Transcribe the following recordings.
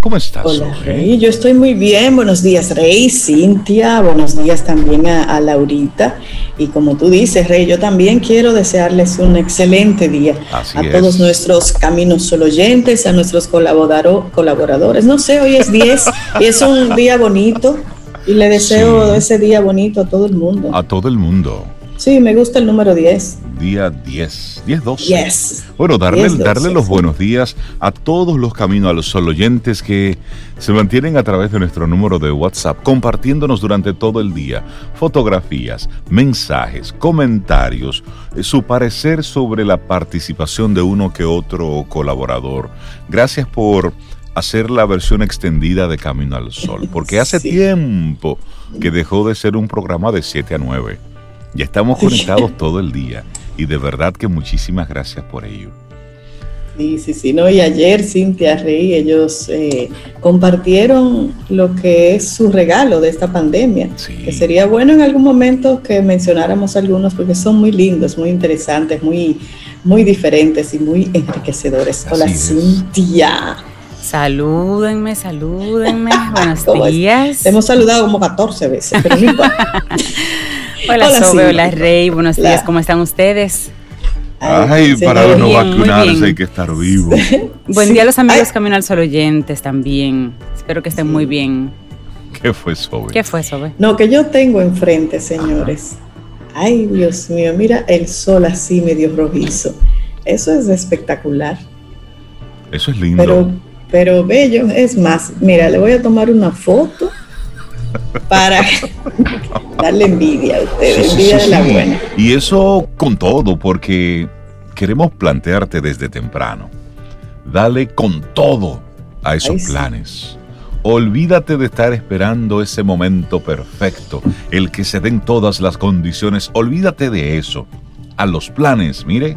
¿Cómo estás? Hola, Rey. Yo estoy muy bien. Buenos días, Rey, Cintia. Buenos días también a, Laurita. Y como tú dices, Rey, yo también quiero desearles un excelente día a todos nuestros caminos solo oyentes, a nuestros colaboradores. No sé, hoy es 10 y es un día bonito. Y le deseo ese día bonito a todo el mundo. A todo el mundo. Sí, me gusta el número 10. Día 10, 10, 12. Bueno, darle, darle los buenos días a todos los Caminos a los Sol oyentes que se mantienen a través de nuestro número de WhatsApp, compartiéndonos durante todo el día fotografías, mensajes, comentarios, eh, su parecer sobre la participación de uno que otro colaborador. Gracias por hacer la versión extendida de Camino al Sol, porque hace tiempo que dejó de ser un programa de 7 a 9. Ya estamos conectados todo el día y de verdad que muchísimas gracias por ello. Sí, sí, sí, no, y ayer Cintia Rey, ellos eh, compartieron lo que es su regalo de esta pandemia, que sería bueno en algún momento que mencionáramos algunos porque son muy lindos, muy interesantes, muy, muy diferentes y muy enriquecedores. Hola Cintia. Salúdenme, salúdenme. Buenos días. hemos saludado como 14 veces, pero Hola, Sobe, hola Rey, buenos días, ¿cómo están ustedes? Ay, para no vacunarse hay que estar vivo. Buen día a los amigos Camino al Sol oyentes también. Espero que estén muy bien. ¿Qué fue Sobe? ¿Qué fue Sobe? No, que yo tengo enfrente, señores. Ay, Dios mío, mira el sol así medio rojizo. Eso es espectacular. Eso es lindo. Pero, pero bello. Es más, mira, le voy a tomar una foto para darle envidia a ustedes, envidia de la buena. Y eso con todo, porque queremos plantearte desde temprano. Dale con todo a esos planes. Olvídate de estar esperando ese momento perfecto, el que se den todas las condiciones. Olvídate de eso. A los planes, mire,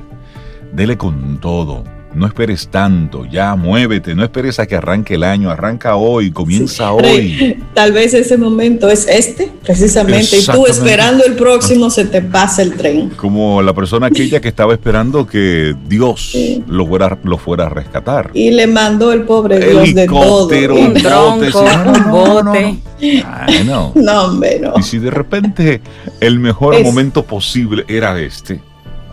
dele con todo no esperes tanto, ya muévete, no esperes a que arranque el año, arranca hoy, comienza hoy. Tal vez ese momento es este, precisamente, y tú esperando el próximo se te pasa el tren. Como la persona aquella que estaba esperando que Dios lo, fuera, lo fuera a rescatar. Y le mandó el pobre Dios de todo. Un tronco, un bote. No, no. Y si de repente el mejor momento posible era este.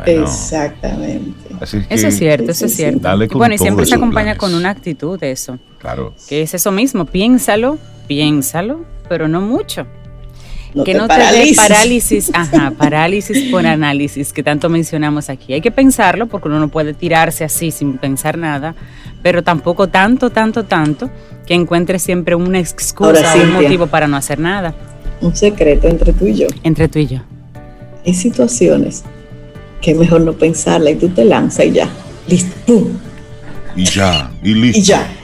Exactamente eso es cierto, eso es cierto. bueno, y siempre se acompaña con una actitud de eso. Claro. Que es eso mismo, piénsalo, piénsalo, pero no mucho. que no te dé parálisis, ajá, parálisis por análisis, que tanto mencionamos aquí. Hay que pensarlo porque uno no puede tirarse así sin pensar nada, pero tampoco tanto, tanto, tanto, que encuentre siempre una excusa o un motivo para no hacer nada. Un secreto entre tú y yo. Entre tú y yo. Hay situaciones que mejor no pensarla y tú te lanzas y ya, listo, ¡pum! Y ya, y listo. Y ya.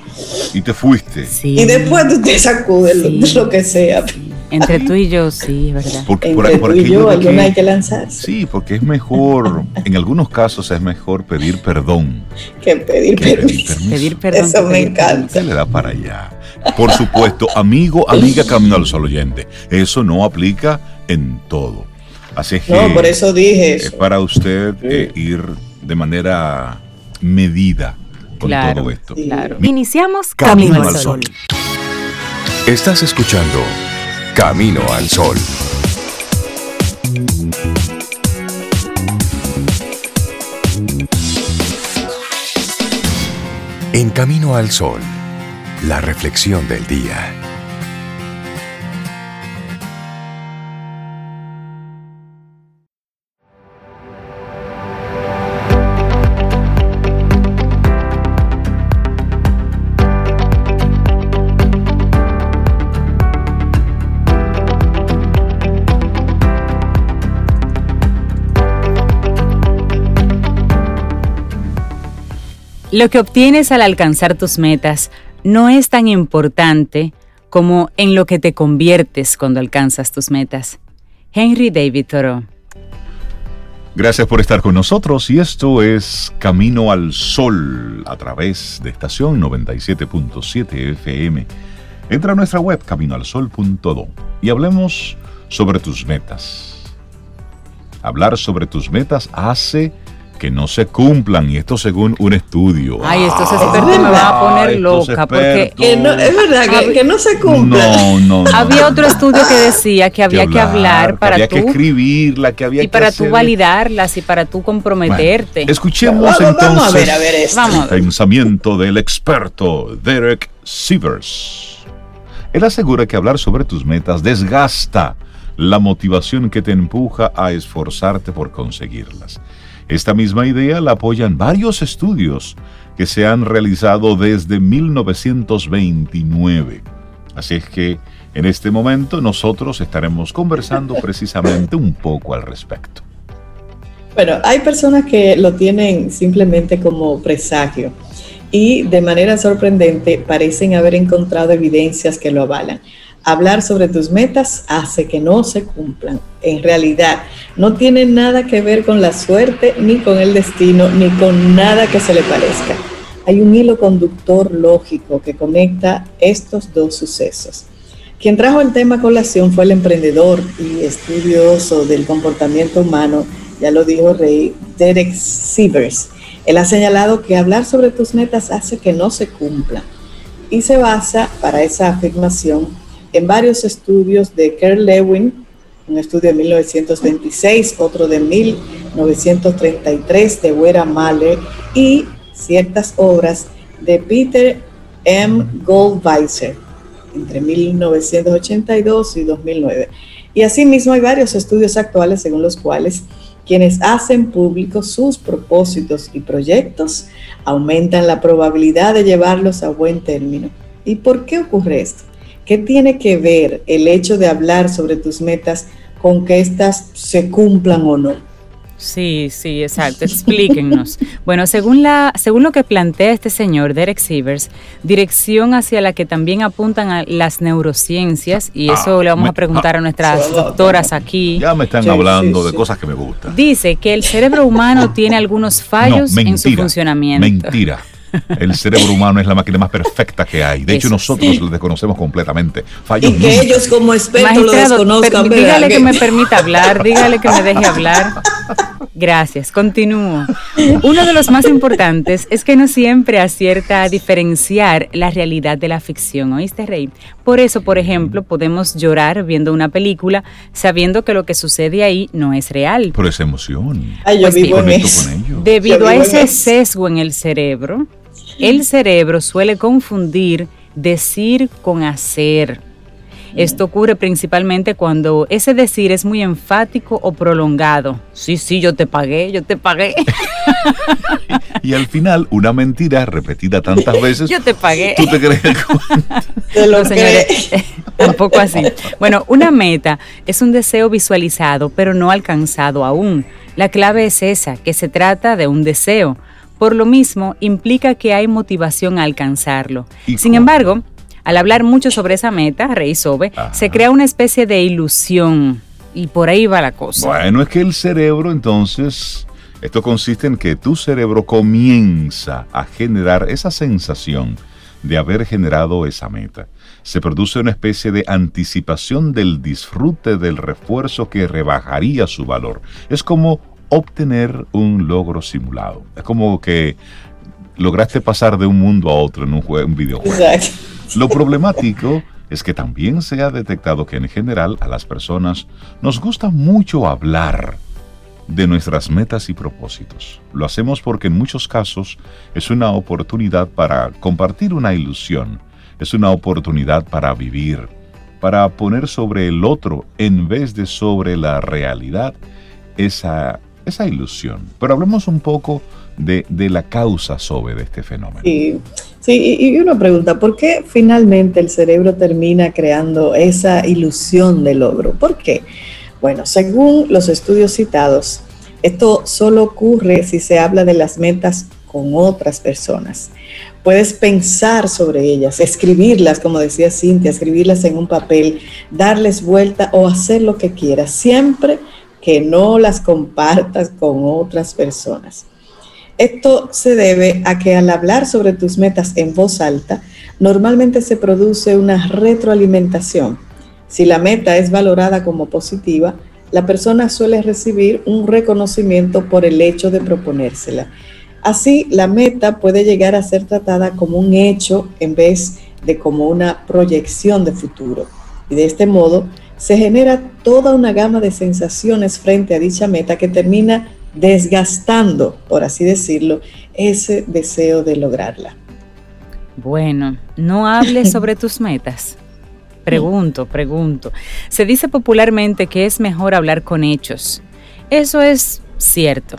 Y te fuiste. Y después tú te sacudes lo, que sea. Entre tú y yo, sí, verdad. Porque, Entre por, tú y yo, alguna hay que lanzarse. Sí, porque es mejor, en algunos casos es mejor pedir perdón. Que pedir, permiso. pedir perdón. Eso me encanta. Se le da para allá. Por supuesto, amigo, amiga, camino al sol oyente. Eso no aplica en todo. Así que no, por eso dije es para usted eh, ir de manera medida con todo esto. Claro. Iniciamos Camino, al Sol. Estás escuchando Camino al Sol. En Camino al Sol, la reflexión del día. Lo que obtienes al alcanzar tus metas no es tan importante como en lo que te conviertes cuando alcanzas tus metas. Henry David Thoreau. Gracias por estar con nosotros y esto es Camino al Sol a través de estación 97.7 FM. Entra a nuestra web caminoalsol.do y hablemos sobre tus metas. Hablar sobre tus metas hace que no se cumplan, y esto según un estudio. Ay, estos ah, expertos me van a poner loca, porque es verdad que, no se cumplan. No, no, Había otro estudio que decía que había que, hablar, para había que escribirla, que había y para tú validarlas y para tú comprometerte. escuchemos entonces el pensamiento del experto Derek Sievers. Él asegura que hablar sobre tus metas desgasta la motivación que te empuja a esforzarte por conseguirlas. Esta misma idea la apoyan varios estudios que se han realizado desde 1929. Así es que en este momento nosotros estaremos conversando precisamente un poco al respecto. Bueno, hay personas que lo tienen simplemente como presagio y de manera sorprendente parecen haber encontrado evidencias que lo avalan hablar sobre tus metas hace que no se cumplan. En realidad, no tiene nada que ver con la suerte, ni con el destino, ni con nada que se le parezca. Hay un hilo conductor lógico que conecta estos dos sucesos. Quien trajo el tema a colación fue el emprendedor y estudioso del comportamiento humano, ya lo dijo Rey, Derek Sievers. Él ha señalado que hablar sobre tus metas hace que no se cumplan y se basa para esa afirmación en varios estudios de Kerr Lewin, un estudio de 1926, otro de 1933 de Wera Mahler y ciertas obras de Peter M. Goldweiser entre 1982 y 2009. Y asimismo hay varios estudios actuales según los cuales quienes hacen públicos sus propósitos y proyectos aumentan la probabilidad de llevarlos a buen término. ¿Y por qué ocurre esto? ¿Qué tiene que ver el hecho de hablar sobre tus metas con que éstas se cumplan o no? Sí, sí, exacto. Explíquennos. bueno, según, la, según lo que plantea este señor, Derek Sievers, dirección hacia la que también apuntan a las neurociencias, y eso ah, le vamos a preguntar a nuestras doctoras aquí. Ya me están hablando de cosas que me gustan. Dice que el cerebro humano tiene algunos fallos en su funcionamiento. Mentira. El cerebro humano es la máquina más perfecta que hay. De hecho, nosotros lo desconocemos completamente. y que ellos como expertos lo desconozcan. dígale que me permita hablar, dígale que me deje hablar. Gracias, continúo. Uno de los más importantes es que no siempre acierta a diferenciar la realidad de la ficción, ¿oíste, Rey? Por eso, por ejemplo, podemos llorar viendo una película sabiendo que lo que sucede ahí no es real. Por esa emoción. Ay, yo pues vivo en eso. Debido a ese sesgo en el cerebro, el cerebro suele confundir decir con hacer. Esto ocurre principalmente cuando ese decir es muy enfático o prolongado. Sí, sí, yo te pagué, yo te pagué. y, al final, una mentira repetida tantas veces. Yo te pagué. ¿Tú te crees? Te lo señores, tampoco así. Bueno, una meta es un deseo visualizado, pero no alcanzado aún. La clave es esa, que se trata de un deseo. Por lo mismo, implica que hay motivación a alcanzarlo. Sin embargo, al hablar mucho sobre esa meta, Rey Sobe, se crea una especie de ilusión y por ahí va la cosa. Bueno, es que el cerebro entonces, esto consiste en que tu cerebro comienza a generar esa sensación de haber generado esa meta. Se produce una especie de anticipación del disfrute del refuerzo que rebajaría su valor. Es como obtener un logro simulado. Es como que lograste pasar de un mundo a otro en un, juego, un videojuego. Lo problemático es que también se ha detectado que en general a las personas nos gusta mucho hablar de nuestras metas y propósitos. Lo hacemos porque en muchos casos es una oportunidad para compartir una ilusión, es una oportunidad para vivir, para poner sobre el otro en vez de sobre la realidad esa esa ilusión. Pero hablemos un poco de, la causa sobre de este fenómeno. Sí, sí, y una pregunta, ¿por qué finalmente el cerebro termina creando esa ilusión de logro? ¿Por qué? Bueno, según los estudios citados, esto solo ocurre si se habla de las metas con otras personas. Puedes pensar sobre ellas, escribirlas, como decía Cintia, escribirlas en un papel, darles vuelta o hacer lo que quieras, siempre que no las compartas con otras personas. Esto se debe a que al hablar sobre tus metas en voz alta, normalmente se produce una retroalimentación. Si la meta es valorada como positiva, la persona suele recibir un reconocimiento por el hecho de proponérsela. Así, la meta puede llegar a ser tratada como un hecho en vez de como una proyección de futuro. Y de este modo, se genera toda una gama de sensaciones frente a dicha meta que termina desgastando, por así decirlo, ese deseo de lograrla. Bueno, no hables sobre tus metas. Pregunto, pregunto. Se dice popularmente que es mejor hablar con hechos. Eso es cierto.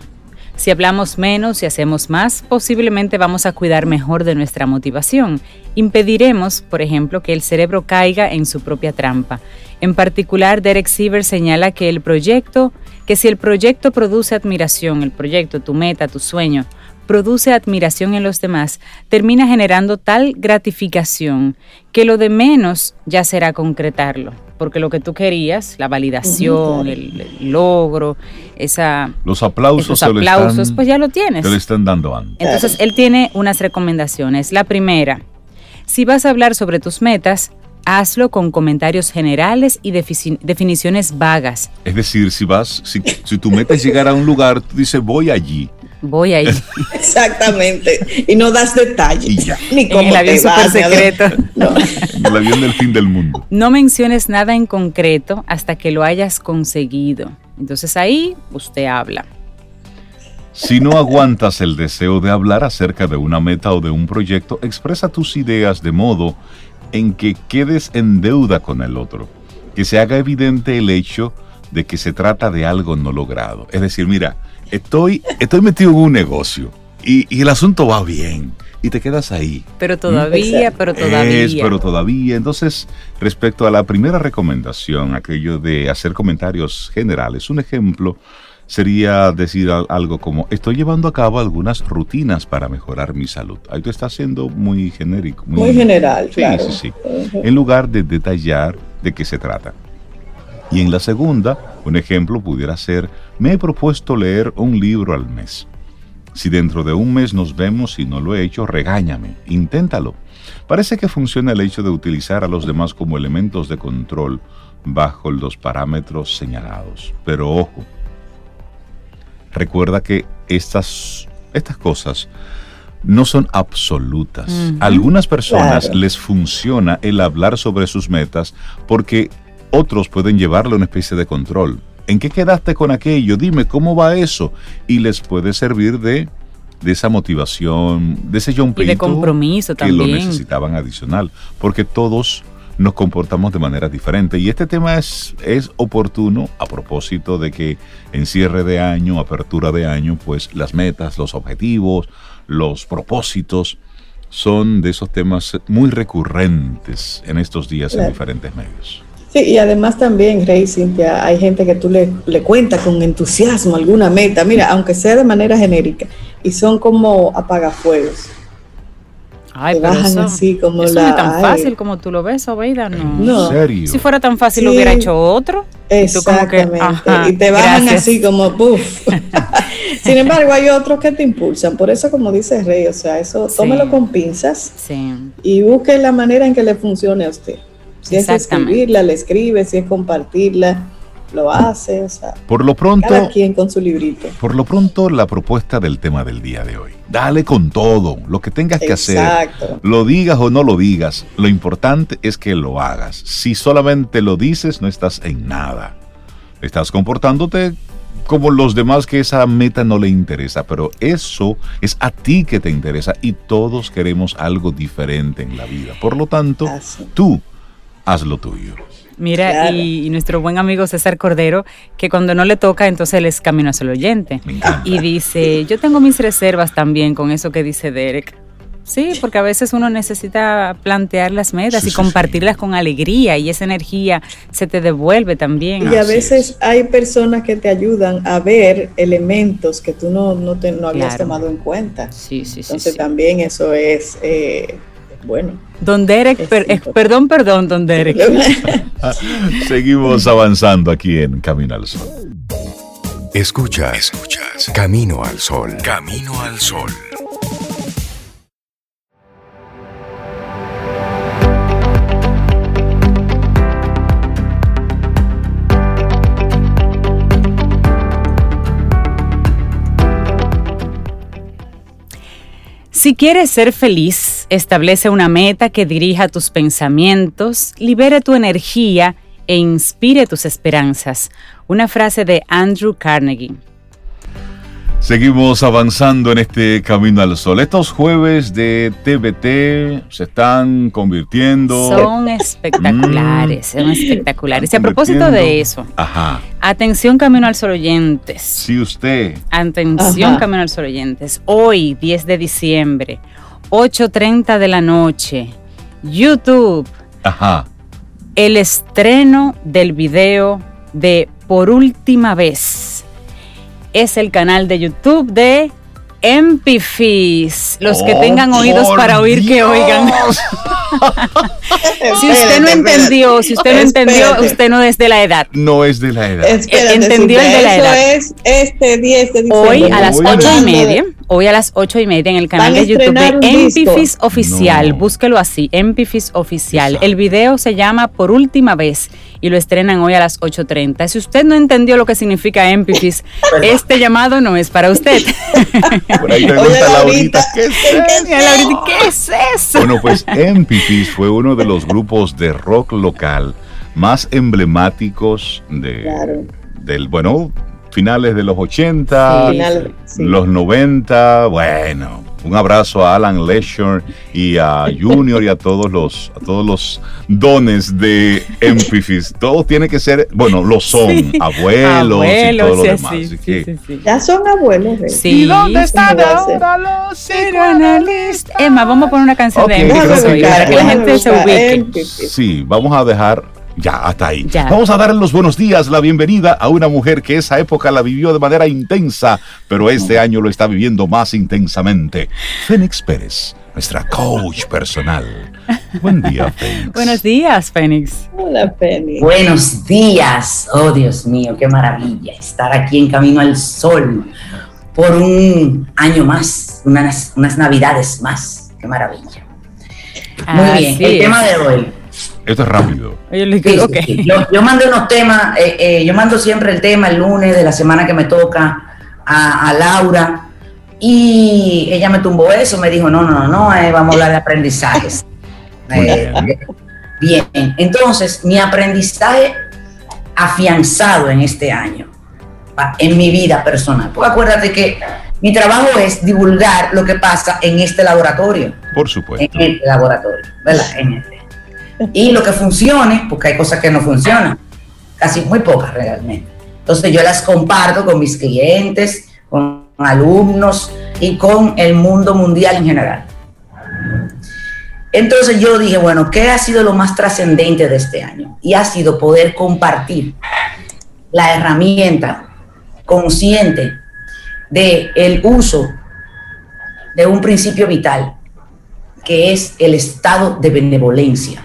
Si hablamos menos y hacemos más, posiblemente vamos a cuidar mejor de nuestra motivación. Impediremos, por ejemplo, que el cerebro caiga en su propia trampa. En particular, Derek Siever señala que el proyecto, que si el proyecto produce admiración, el proyecto, tu meta, tu sueño, produce admiración en los demás, termina generando tal gratificación que lo de menos ya será concretarlo, porque lo que tú querías, la validación, el, logro, esa los aplausos, aplausos pues ya lo tienes. Te lo están dando antes. Entonces, él tiene unas recomendaciones. La primera, si vas a hablar sobre tus metas, hazlo con comentarios generales y definiciones vagas. Es decir, si vas, si, si tu meta es llegar a un lugar, tú dices voy allí voy ahí. Exactamente. Y no das detalles. Ni cómo el avión super secreto. El avión del fin del mundo. No menciones nada en concreto hasta que lo hayas conseguido. Entonces ahí usted habla. Si no aguantas el deseo de hablar acerca de una meta o de un proyecto, expresa tus ideas de modo en que quedes en deuda con el otro, que se haga evidente el hecho de que se trata de algo no logrado. Es decir, mira, estoy, estoy metido en un negocio y, el asunto va bien y te quedas ahí. Pero todavía, pero todavía. Es, pero todavía. Entonces, respecto a la primera recomendación, aquello de hacer comentarios generales, un ejemplo sería decir algo como, estoy llevando a cabo algunas rutinas para mejorar mi salud. Ahí tú estás siendo muy genérico. Muy, general, sí, Sí, sí. En lugar de detallar de qué se trata. Y en la segunda, un ejemplo pudiera ser, me he propuesto leer un libro al mes. Si dentro de un mes nos vemos y no lo he hecho, regáñame, inténtalo. Parece que funciona el hecho de utilizar a los demás como elementos de control bajo los parámetros señalados. Pero ojo, recuerda que estas, estas cosas no son absolutas. algunas personas les funciona el hablar sobre sus metas porque otros pueden llevarle a una especie de control. ¿En qué quedaste con aquello? Dime, ¿cómo va eso? Y les puede servir de, de esa motivación, de ese jump y de compromiso que lo necesitaban adicional, porque todos nos comportamos de manera diferente. Y este tema es, es oportuno a propósito de que en cierre de año, apertura de año, pues las metas, los objetivos, los propósitos son de esos temas muy recurrentes en estos días en diferentes medios. Sí, y además también, Rey Cintia, hay gente que tú le, le cuentas con entusiasmo alguna meta, mira, aunque sea de manera genérica, y son como apagafuegos. Ay, pero eso, así como eso no es tan fácil como tú lo ves, Obeida, no. ¿En serio? Si fuera tan fácil lo hubiera hecho otro. Exactamente. Y, te bajan así como, puff. Sin embargo, hay otros que te impulsan. Por eso, como dice Rey, o sea, eso, tómelo con pinzas sí. y busque la manera en que le funcione a usted. Si es escribirla, le escribe, si es compartirla, lo hace. O sea, por lo pronto, cada quien con su librito. Por lo pronto, la propuesta del tema del día de hoy. Dale con todo, lo que tengas que hacer. Lo digas o no lo digas, lo importante es que lo hagas. Si solamente lo dices, no estás en nada. Estás comportándote como los demás que esa meta no le interesa, pero eso es a ti que te interesa y todos queremos algo diferente en la vida. Por lo tanto, tú haz lo tuyo. Mira, y, nuestro buen amigo César Cordero, que cuando no le toca, entonces él es camino hacia el oyente. Y dice, yo tengo mis reservas también con eso que dice Derek. Sí, porque a veces uno necesita plantear las metas y compartirlas con alegría y esa energía se te devuelve también. Y a veces hay personas que te ayudan a ver elementos que tú no, no, te, no habías tomado en cuenta. Sí, sí, sí. Entonces también eso es... Eh, bueno. Don Derek, eh, perdón, perdón, don Derek. Seguimos avanzando aquí en Camino al Sol. Escuchas, escuchas. Camino al Sol. Camino al Sol. Si quieres ser feliz, establece una meta que dirija tus pensamientos, libere tu energía e inspire tus esperanzas. Una frase de Andrew Carnegie. Seguimos avanzando en este camino al sol. Estos jueves de TBT se están convirtiendo. Son espectaculares, son espectaculares. Y a propósito de eso, Ajá. atención Camino al Sol oyentes. Si usted. Atención Camino al Sol oyentes. Hoy, 10 de diciembre, 8.30 de la noche, YouTube. Ajá. El estreno del video de Por última vez es el canal de YouTube de Empifis. Los que oh, tengan oídos para oír que oigan. si usted no entendió, si usted no entendió, usted no es de la edad. No es de la edad. entendió el de la edad. es este 10 de Hoy a las ocho y media, hoy a las ocho y media en el canal de YouTube de Empifis Oficial. Búsquelo así, Empifis Oficial. El video se llama Por última vez y lo estrenan hoy a las 8.30. Si usted no entendió lo que significa Empifis, este llamado no es para usted. Por ahí pregunta Laurita, ¿qué es eso? ¿qué es eso? Bueno, pues Empifis fue uno de los grupos de rock local más emblemáticos de, del, bueno, finales de los 80, los 90, bueno, un abrazo a Alan Leisure y a Junior y a todos los a todos los dones de Empifis. Todo tiene que ser, bueno, lo son, abuelos, y todo lo demás. ya son abuelos. ¿eh? Sí. ¿Y dónde están ahora los psicoanalistas? Emma, vamos a poner una canción de Empifis para que la gente se ubique. Sí, vamos a dejar ya, hasta ahí. Vamos a darle los buenos días, la bienvenida a una mujer que esa época la vivió de manera intensa, pero este año lo está viviendo más intensamente. Fénix Pérez, nuestra coach personal. Buen día, Fénix. Buenos días, Fénix. Hola, Fénix. Buenos días. Oh, Dios mío, qué maravilla estar aquí en Camino al Sol por un año más, unas, unas navidades más. Qué maravilla. Muy bien, el tema de hoy esto es rápido. Yo, mando unos temas, eh, eh, yo mando siempre el tema el lunes de la semana que me toca a, Laura y ella me tumbó eso, me dijo, no, no, no, eh, vamos a hablar de aprendizajes. bien, entonces mi aprendizaje afianzado en este año, en mi vida personal, porque acuérdate que mi trabajo es divulgar lo que pasa en este laboratorio. Por supuesto. En este laboratorio, ¿verdad? En este y lo que funcione, porque hay cosas que no funcionan, casi muy pocas realmente. Entonces yo las comparto con mis clientes, con alumnos y con el mundo mundial en general. Entonces yo dije, bueno, ¿qué ha sido lo más trascendente de este año? Y ha sido poder compartir la herramienta consciente de el uso de un principio vital, que es el estado de benevolencia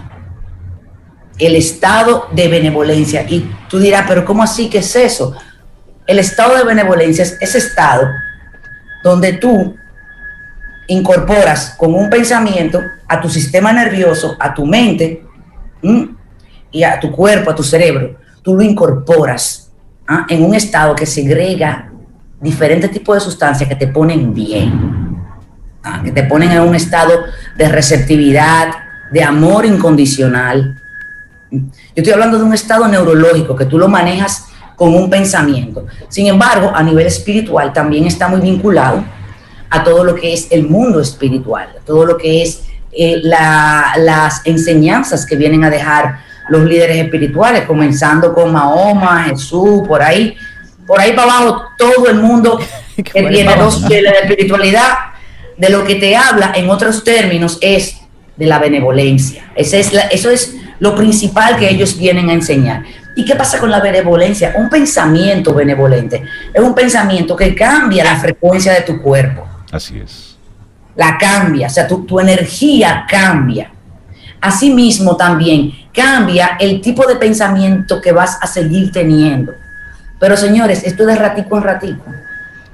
el estado de benevolencia. Y tú dirás, pero ¿cómo así? ¿Qué es eso? El estado de benevolencia es ese estado donde tú incorporas con un pensamiento a tu sistema nervioso, a tu mente y a tu cuerpo, a tu cerebro. Tú lo incorporas ¿ah? en un estado que segrega diferentes tipos de sustancias que te ponen bien, ¿ah? que te ponen en un estado de receptividad, de amor incondicional, yo estoy hablando de un estado neurológico que tú lo manejas con un pensamiento. Sin embargo, a nivel espiritual también está muy vinculado a todo lo que es el mundo espiritual, todo lo que es eh, las enseñanzas que vienen a dejar los líderes espirituales, comenzando con Mahoma, Jesús, por ahí, por ahí para abajo, todo el mundo que tiene dos de la espiritualidad, de lo que te habla, en otros términos, es de la benevolencia. Ese es eso es lo principal que ellos vienen a enseñar. ¿Y qué pasa con la benevolencia? Un pensamiento benevolente es un pensamiento que cambia la frecuencia de tu cuerpo. Así es. La cambia, o sea, tu, tu energía cambia. Asimismo también cambia el tipo de pensamiento que vas a seguir teniendo. Pero señores, esto es de ratico en ratico.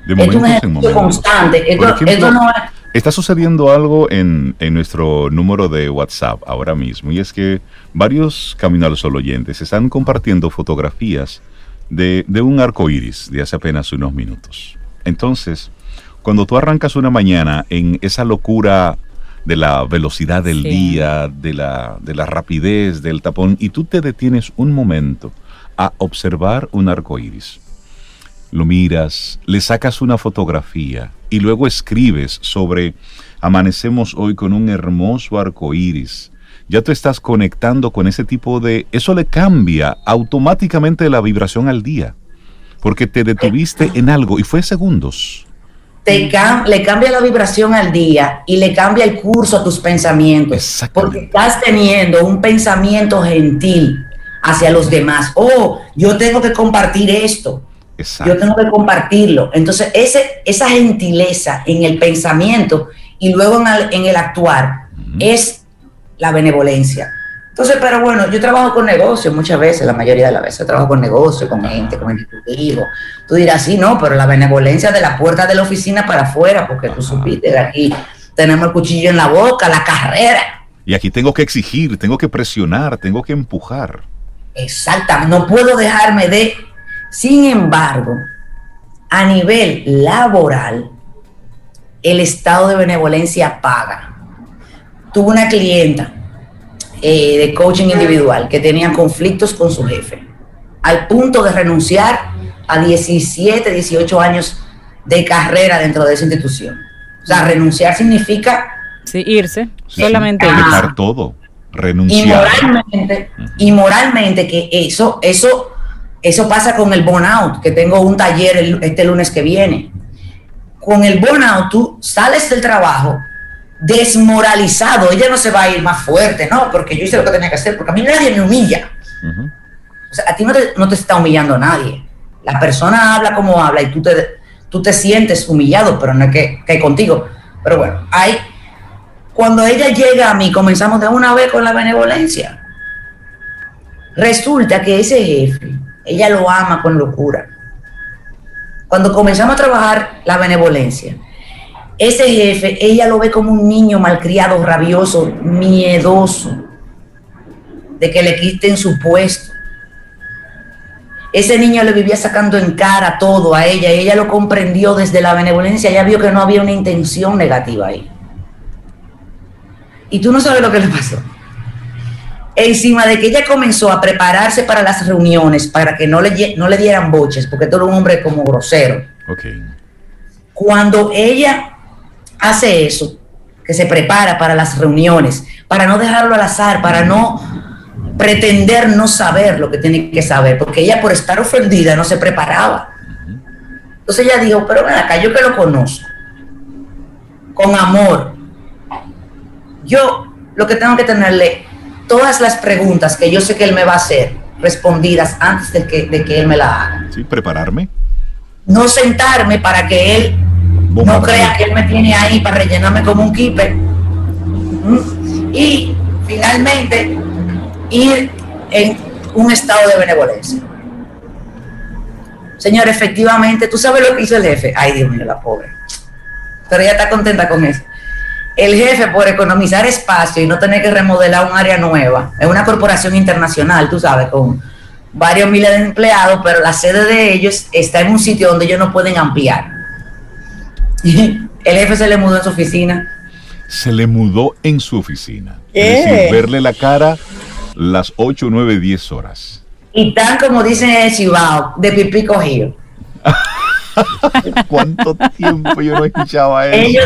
De es un ejercicio constante. Esto, no es, Está sucediendo algo en, nuestro número de WhatsApp ahora mismo y es que varios Camino al Sol oyentes están compartiendo fotografías de, un arco iris de hace apenas unos minutos. Entonces, Cuando tú arrancas una mañana en esa locura de la velocidad del día, de la, de la rapidez, del tapón, y tú te detienes un momento a observar un arco iris. Lo miras, le sacas una fotografía y luego escribes sobre amanecemos hoy con un hermoso arco iris. Ya te estás conectando con ese tipo de. Eso le cambia automáticamente la vibración al día. Porque te detuviste en algo y fue segundos le cambia la vibración al día y le cambia el curso a tus pensamientos. Porque estás teniendo un pensamiento gentil hacia los demás. Oh, yo tengo que compartir esto. Yo tengo que compartirlo. Entonces, ese, esa gentileza en el pensamiento y luego en el, actuar es la benevolencia. Entonces, pero bueno, yo trabajo con negocios muchas veces, la mayoría de las veces trabajo con negocios, con gente, con ejecutivos. Tú dirás, sí, no, pero la benevolencia de la puerta de la oficina para afuera, porque tú supiste que aquí tenemos el cuchillo en la boca, la carrera. Y aquí tengo que exigir, tengo que presionar, tengo que empujar. Exactamente, no puedo dejarme de... Sin embargo, a nivel laboral, el estado de benevolencia paga. Tuve una clienta eh, de coaching individual que tenían conflictos con su jefe, al punto de renunciar a 17, 18 años de carrera dentro de esa institución. O sea, renunciar significa... Sí, irse, solamente dejar todo, renunciar. Y moralmente, y moralmente que eso, eso, eso pasa con el burnout, que tengo un taller este lunes que viene. Con el burnout tú sales del trabajo desmoralizado. Ella no se va a ir más fuerte, no, porque yo hice lo que tenía que hacer, porque a mí nadie me humilla. O sea, a ti no te, está humillando nadie. La persona habla como habla y tú te, tú te sientes humillado, pero no es que, que contigo. Pero bueno, hay, cuando ella llega a mí, comenzamos de una vez con la benevolencia. Resulta que ese jefe, ella lo ama con locura. Cuando comenzamos a trabajar la benevolencia, ese jefe, ella lo ve como un niño malcriado, rabioso, miedoso, de que le quiten su puesto. Ese niño le vivía sacando en cara todo a ella y ella lo comprendió desde la benevolencia, ella vio que no había una intención negativa ahí. Y tú no sabes lo que le pasó. Encima de que ella comenzó a prepararse para las reuniones, para que no le, no le dieran boches, porque todo un hombre como grosero. Okay. Cuando ella hace eso, que se prepara para las reuniones, para no dejarlo al azar, para no pretender no saber lo que tiene que saber, porque ella por estar ofendida no se preparaba. Entonces ella dijo, pero ven acá, yo que lo conozco, con amor, yo lo que tengo que tenerle todas las preguntas que yo sé que él me va a hacer respondidas antes de que, de que él me la haga. Sí, prepararme. No sentarme para que él no crea que él me tiene ahí para rellenarme como un keeper. Y finalmente ir en un estado de benevolencia. Señor, efectivamente, tú sabes lo que hizo el jefe. Ay, Dios mío, la pobre. Pero ella está contenta con eso. El jefe, por economizar espacio y no tener que remodelar un área nueva, es una corporación internacional, tú sabes, con varios miles de empleados, pero la sede de ellos está en un sitio donde ellos no pueden ampliar. el jefe se le mudó en su oficina. Se le mudó en su oficina. Es decir, verle la cara las 8, 9, 10 horas. Y tan como dicen en el Chibao, de pipí cogido. ¿Cuánto tiempo yo no escuchaba eso? Ellos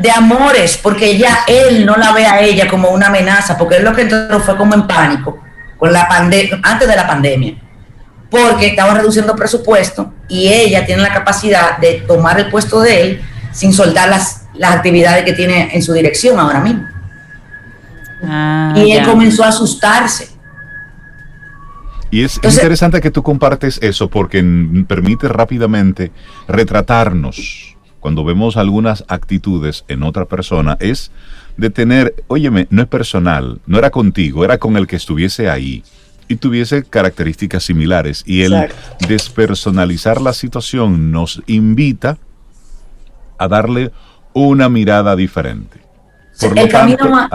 de, amores, porque ya él no la ve a ella como una amenaza, porque él lo que entró fue como en pánico con la pandemia, antes de la pandemia porque estaban reduciendo presupuesto y ella tiene la capacidad de tomar el puesto de él sin soltar las, las actividades que tiene en su dirección ahora mismo. Ah, y él comenzó a asustarse. Y es interesante que tú compartes eso porque permite rápidamente retratarnos cuando vemos algunas actitudes en otra persona. Es de tener, óyeme, no es personal, no era contigo, era con el que estuviese ahí y tuviese características similares. Y el despersonalizar la situación nos invita a darle una mirada diferente. el camino más,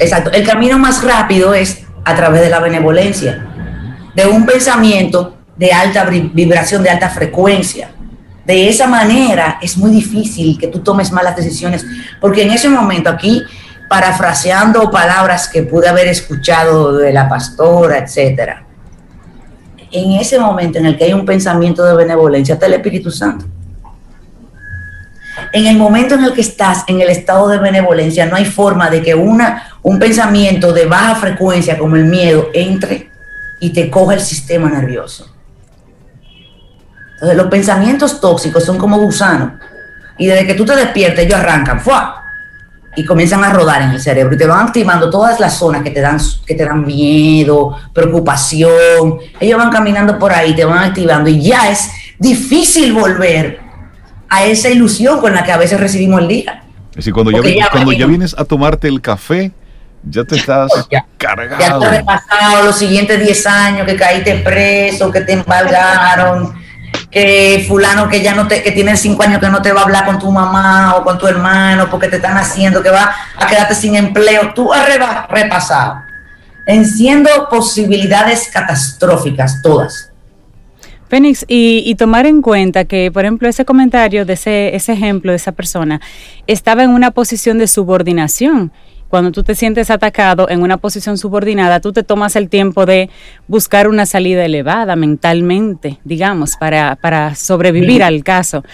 exacto, el camino más rápido es a través de la benevolencia, de un pensamiento de alta vibración, de alta frecuencia. De esa manera es muy difícil que tú tomes malas decisiones, porque en ese momento aquí, parafraseando palabras que pude haber escuchado de la pastora, etcétera, en ese momento en el que hay un pensamiento de benevolencia, está el Espíritu Santo. En el momento en el que estás en el estado de benevolencia, no hay forma de que una, un pensamiento de baja frecuencia como el miedo entre y te coja el sistema nervioso. Entonces, los pensamientos tóxicos son como gusanos. Y desde que tú te despiertes, ellos arrancan, ¡fua! y comienzan a rodar en el cerebro y te van activando todas las zonas que te dan que te dan miedo, preocupación. Ellos van caminando por ahí, te van activando y ya es difícil volver a esa ilusión con la que a veces recibimos el día. Es decir, cuando, ya, cuando ya vienes a tomarte el café, ya te estás cargado. Ya te has repasado los siguientes 10 años que caíste preso, que te embargaron que fulano que ya no te, que tiene cinco años que no te va a hablar con tu mamá o con tu hermano porque te están haciendo que va a quedarte sin empleo, tú has repasado, enciendo posibilidades catastróficas, todas. Fénix, y, tomar en cuenta que, por ejemplo, ese comentario de ese, ese ejemplo de esa persona estaba en una posición de subordinación cuando tú te sientes atacado en una posición subordinada, tú te tomas el tiempo de buscar una salida elevada mentalmente, digamos, para, para sobrevivir al caso.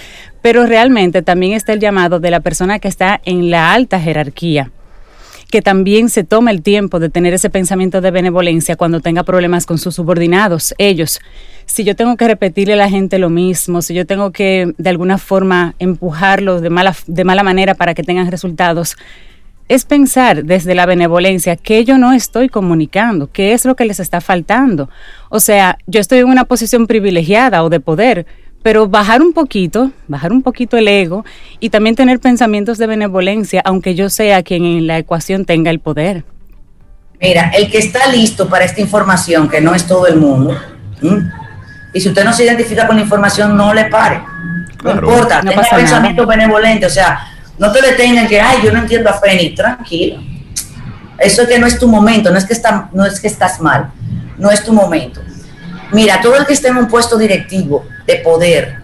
Pero realmente también está el llamado de la persona que está en la alta jerarquía que también se tome el tiempo de tener ese pensamiento de benevolencia cuando tenga problemas con sus subordinados, ellos. Si yo tengo que repetirle a la gente lo mismo, si yo tengo que de alguna forma empujarlos de mala, de mala manera para que tengan resultados, es pensar desde la benevolencia que yo no estoy comunicando, qué es lo que les está faltando. O sea, yo estoy en una posición privilegiada o de poder, pero bajar un poquito, bajar un poquito el ego y también tener pensamientos de benevolencia, aunque yo sea quien en la ecuación tenga el poder. Mira, el que está listo para esta información, que no es todo el mundo, y si usted no se identifica con la información, no le pare. No importa, tenga pensamiento benevolente, o sea, no te detengan que, ay, yo no entiendo a Fénix, tranquilo. Eso es que no es tu momento, no es que, está, no es que estás mal, no es tu momento. Mira, todo el que esté en un puesto directivo de poder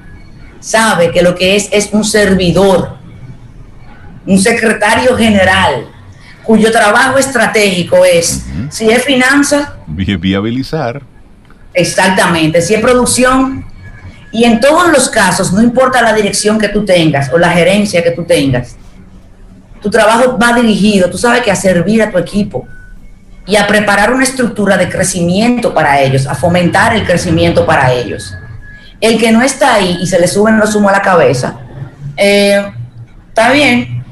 sabe que lo que es es un servidor, un secretario general, cuyo trabajo estratégico es, si es finanza, viabilizar. Exactamente, si es producción, y en todos los casos, no importa la dirección que tú tengas o la gerencia que tú tengas, tu trabajo va dirigido, tú sabes que a servir a tu equipo y a preparar una estructura de crecimiento para ellos, a fomentar el crecimiento para ellos. El que no está ahí y se le suben los humos a la cabeza, eh, está bien,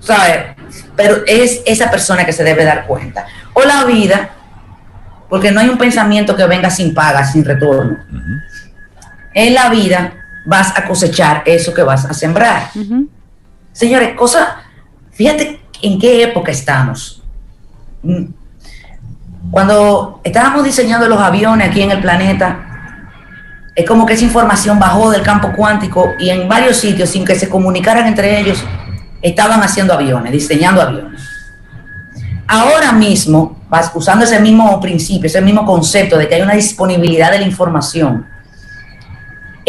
¿sabes? Pero es esa persona que se debe dar cuenta. O la vida, porque no hay un pensamiento que venga sin paga, sin retorno en la vida vas a cosechar eso que vas a sembrar. Señores, cosa, fíjate en qué época estamos. Mm. Cuando estábamos diseñando los aviones aquí en el planeta, es como que esa información bajó del campo cuántico y en varios sitios, sin que se comunicaran entre ellos, estaban haciendo aviones, diseñando aviones. Ahora mismo, usando ese mismo principio, ese mismo concepto de que hay una disponibilidad de la información,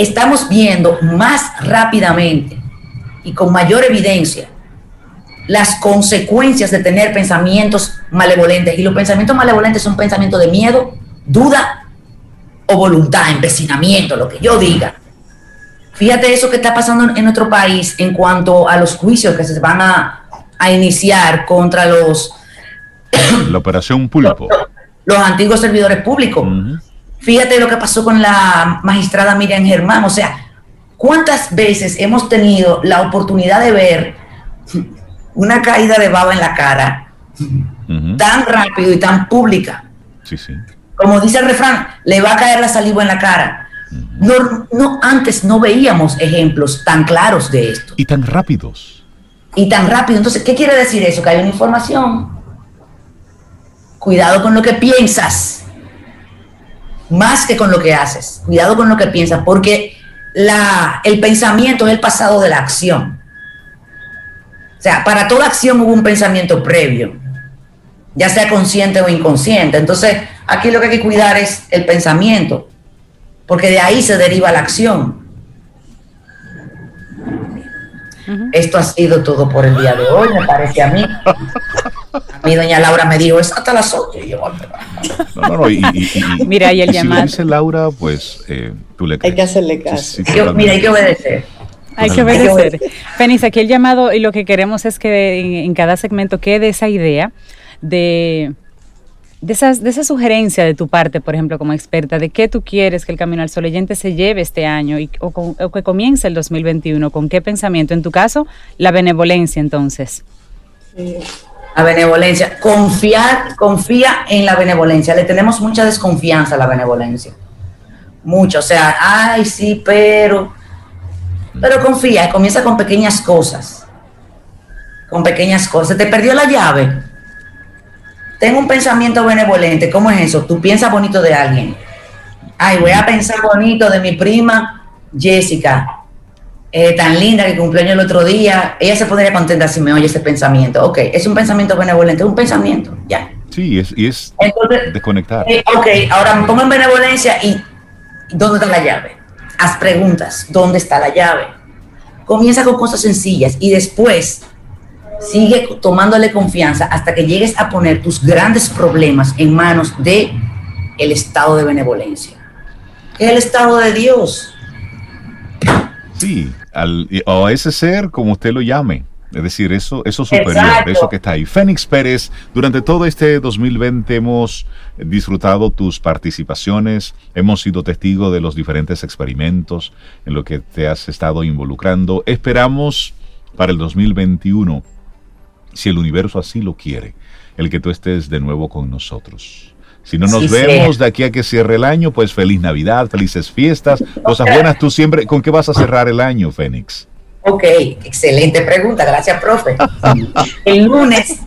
estamos viendo más rápidamente y con mayor evidencia las consecuencias de tener pensamientos malevolentes. Y los pensamientos malevolentes son pensamientos de miedo, duda o voluntad, empecinamiento, lo que yo diga. Fíjate eso que está pasando en nuestro país en cuanto a los juicios que se van a, iniciar contra los... La operación pulpo. Los, antiguos servidores públicos. Fíjate lo que pasó con la magistrada Miriam Germán. O sea, ¿cuántas veces hemos tenido la oportunidad de ver una caída de baba en la cara tan rápido y tan pública? Sí, sí. Como dice el refrán, le va a caer la saliva en la cara. no, no, antes no veíamos ejemplos tan claros de esto. Y tan rápidos. Y tan rápido. Entonces, ¿qué quiere decir eso? Que hay una información. Cuidado con lo que piensas más que con lo que haces. Cuidado con lo que piensas, porque la, el pensamiento es el pasado de la acción. O sea, para toda acción hubo un pensamiento previo, ya sea consciente o inconsciente. Entonces, aquí lo que hay que cuidar es el pensamiento, porque de ahí se deriva la acción. Esto ha sido todo por el día de hoy, me parece a mí. A mí doña Laura me dijo, es hasta las 8. Y yo, no, no, no, y, mira, y el llamado. Si dice Laura, pues eh, tú le Hay que hacerle caso. mira, hay que obedecer. Hay que obedecer. Fénix, aquí el llamado y lo que queremos es que en cada segmento quede esa idea de de, esas, de esa sugerencia de tu parte, por ejemplo, como experta, de qué tú quieres que el Camino al Sol oyente se lleve este año y, o, que comience el 2021, con qué pensamiento. En tu caso, la benevolencia, entonces. La benevolencia. Confiar, confía en la benevolencia. Le tenemos mucha desconfianza a la benevolencia. Mucha. O sea, ay, sí, pero. Pero confía, comienza con pequeñas cosas. Con pequeñas cosas. ¿Te perdió la llave? tengo un pensamiento benevolente. ¿Cómo es eso? Tú piensas bonito de alguien. Ay, voy a pensar bonito de mi prima Jessica, eh, tan linda que cumpleaños el otro día. Ella se podría contenta si me oye ese pensamiento. Ok, es un pensamiento benevolente, es un pensamiento, ya. Sí, es, y es desconectar. Eh, ok, ahora me pongo en benevolencia y ¿dónde está la llave? Haz preguntas, ¿dónde está la llave? Comienza con cosas sencillas y después sigue tomándole confianza hasta que llegues a poner tus grandes problemas en manos de el estado de benevolencia, que es el estado de Dios. Sí, al, o a ese ser como usted lo llame. Es decir, eso, eso superior, eso que está ahí. Fénix Pérez, durante todo este 2020 hemos disfrutado tus participaciones, hemos sido testigos de los diferentes experimentos en lo que te has estado involucrando. Esperamos para el 2021 si el universo así lo quiere, el que tú estés de nuevo con nosotros. Si no nos vemos de aquí a que cierre el año, pues feliz Navidad, felices fiestas, cosas buenas. Tú siempre, ¿con qué vas a cerrar el año, Fénix? Ok, excelente pregunta, gracias, profe. el lunes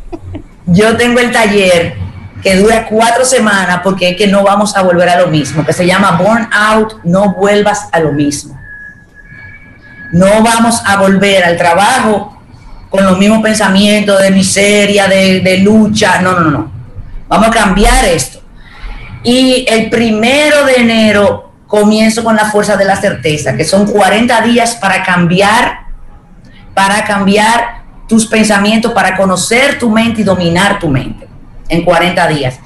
yo tengo el taller que dura cuatro semanas porque es que no vamos a volver a lo mismo, que se llama Born Out, no vuelvas a lo mismo. No vamos a volver al trabajo con los mismos pensamientos de miseria, de, lucha. No, no, no. Vamos a cambiar esto. Y el primero de enero comienzo con la fuerza de la certeza, que son 40 días para cambiar, para cambiar tus pensamientos, para conocer tu mente y dominar tu mente en 40 días.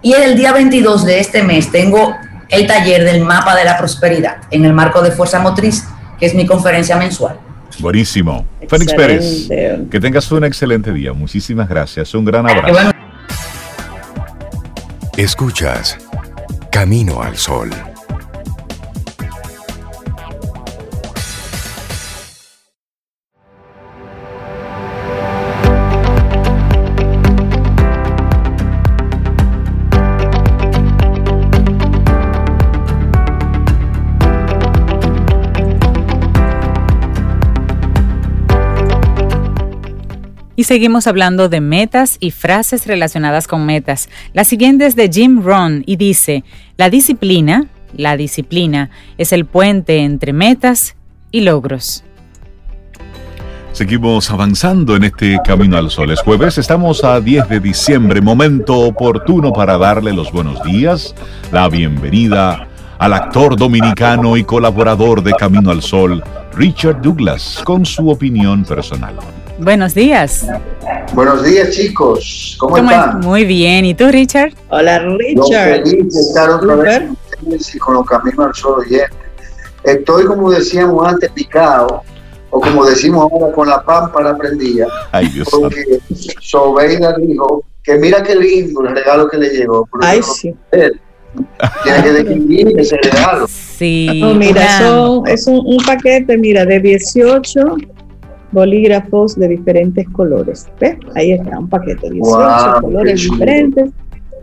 Y el día 22 de este mes tengo el taller del mapa de la prosperidad en el marco de Fuerza Motriz, que es mi conferencia mensual. Buenísimo. Félix Pérez, que tengas un excelente día. Muchísimas gracias. Un gran abrazo. Escuchas Camino al Sol. Y seguimos hablando de metas y frases relacionadas con metas. La siguiente es de Jim Rohn y dice, la disciplina, la disciplina es el puente entre metas y logros. Seguimos avanzando en este Camino al Sol. Es jueves, estamos a 10 de diciembre, momento oportuno para darle los buenos días, la bienvenida al actor dominicano y colaborador de Camino al Sol, Richard Douglas, con su opinión personal. Buenos días. Buenos días, chicos. ¿Cómo, están? Muy bien. ¿Y tú, Richard? Hola, Richard. feliz de estar otra vez con los caminos al sol oyente. Estoy, como decíamos antes, picado, o como decimos ahora, con la pámpara prendida. Ay, Dios porque Sobeida dijo que mira qué lindo el regalo que le llegó. Ay, sí. Tiene que describir ese regalo. Sí. mira, es un, un paquete, mira, de 18 bolígrafos de diferentes colores. ¿Ves? Ahí está, un paquete, 18 colores diferentes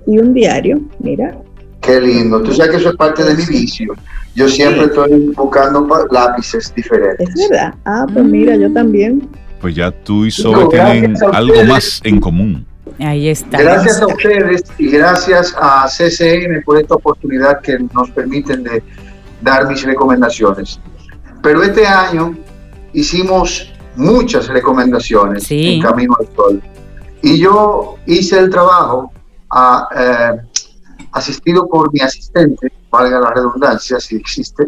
y un diario, mira. Qué lindo. Tú sabes que eso es parte de mi vicio. Yo siempre estoy buscando lápices diferentes. Es verdad. Ah, pues mira, yo también. Pues ya tú y Sobe tienen algo más en común. Ahí está. Gracias a ustedes y gracias a CCN por esta oportunidad que nos permiten de dar mis recomendaciones. Pero este año hicimos muchas recomendaciones en Camino al Sol. Y yo hice el trabajo eh, asistido por mi asistente, valga la redundancia, si existe,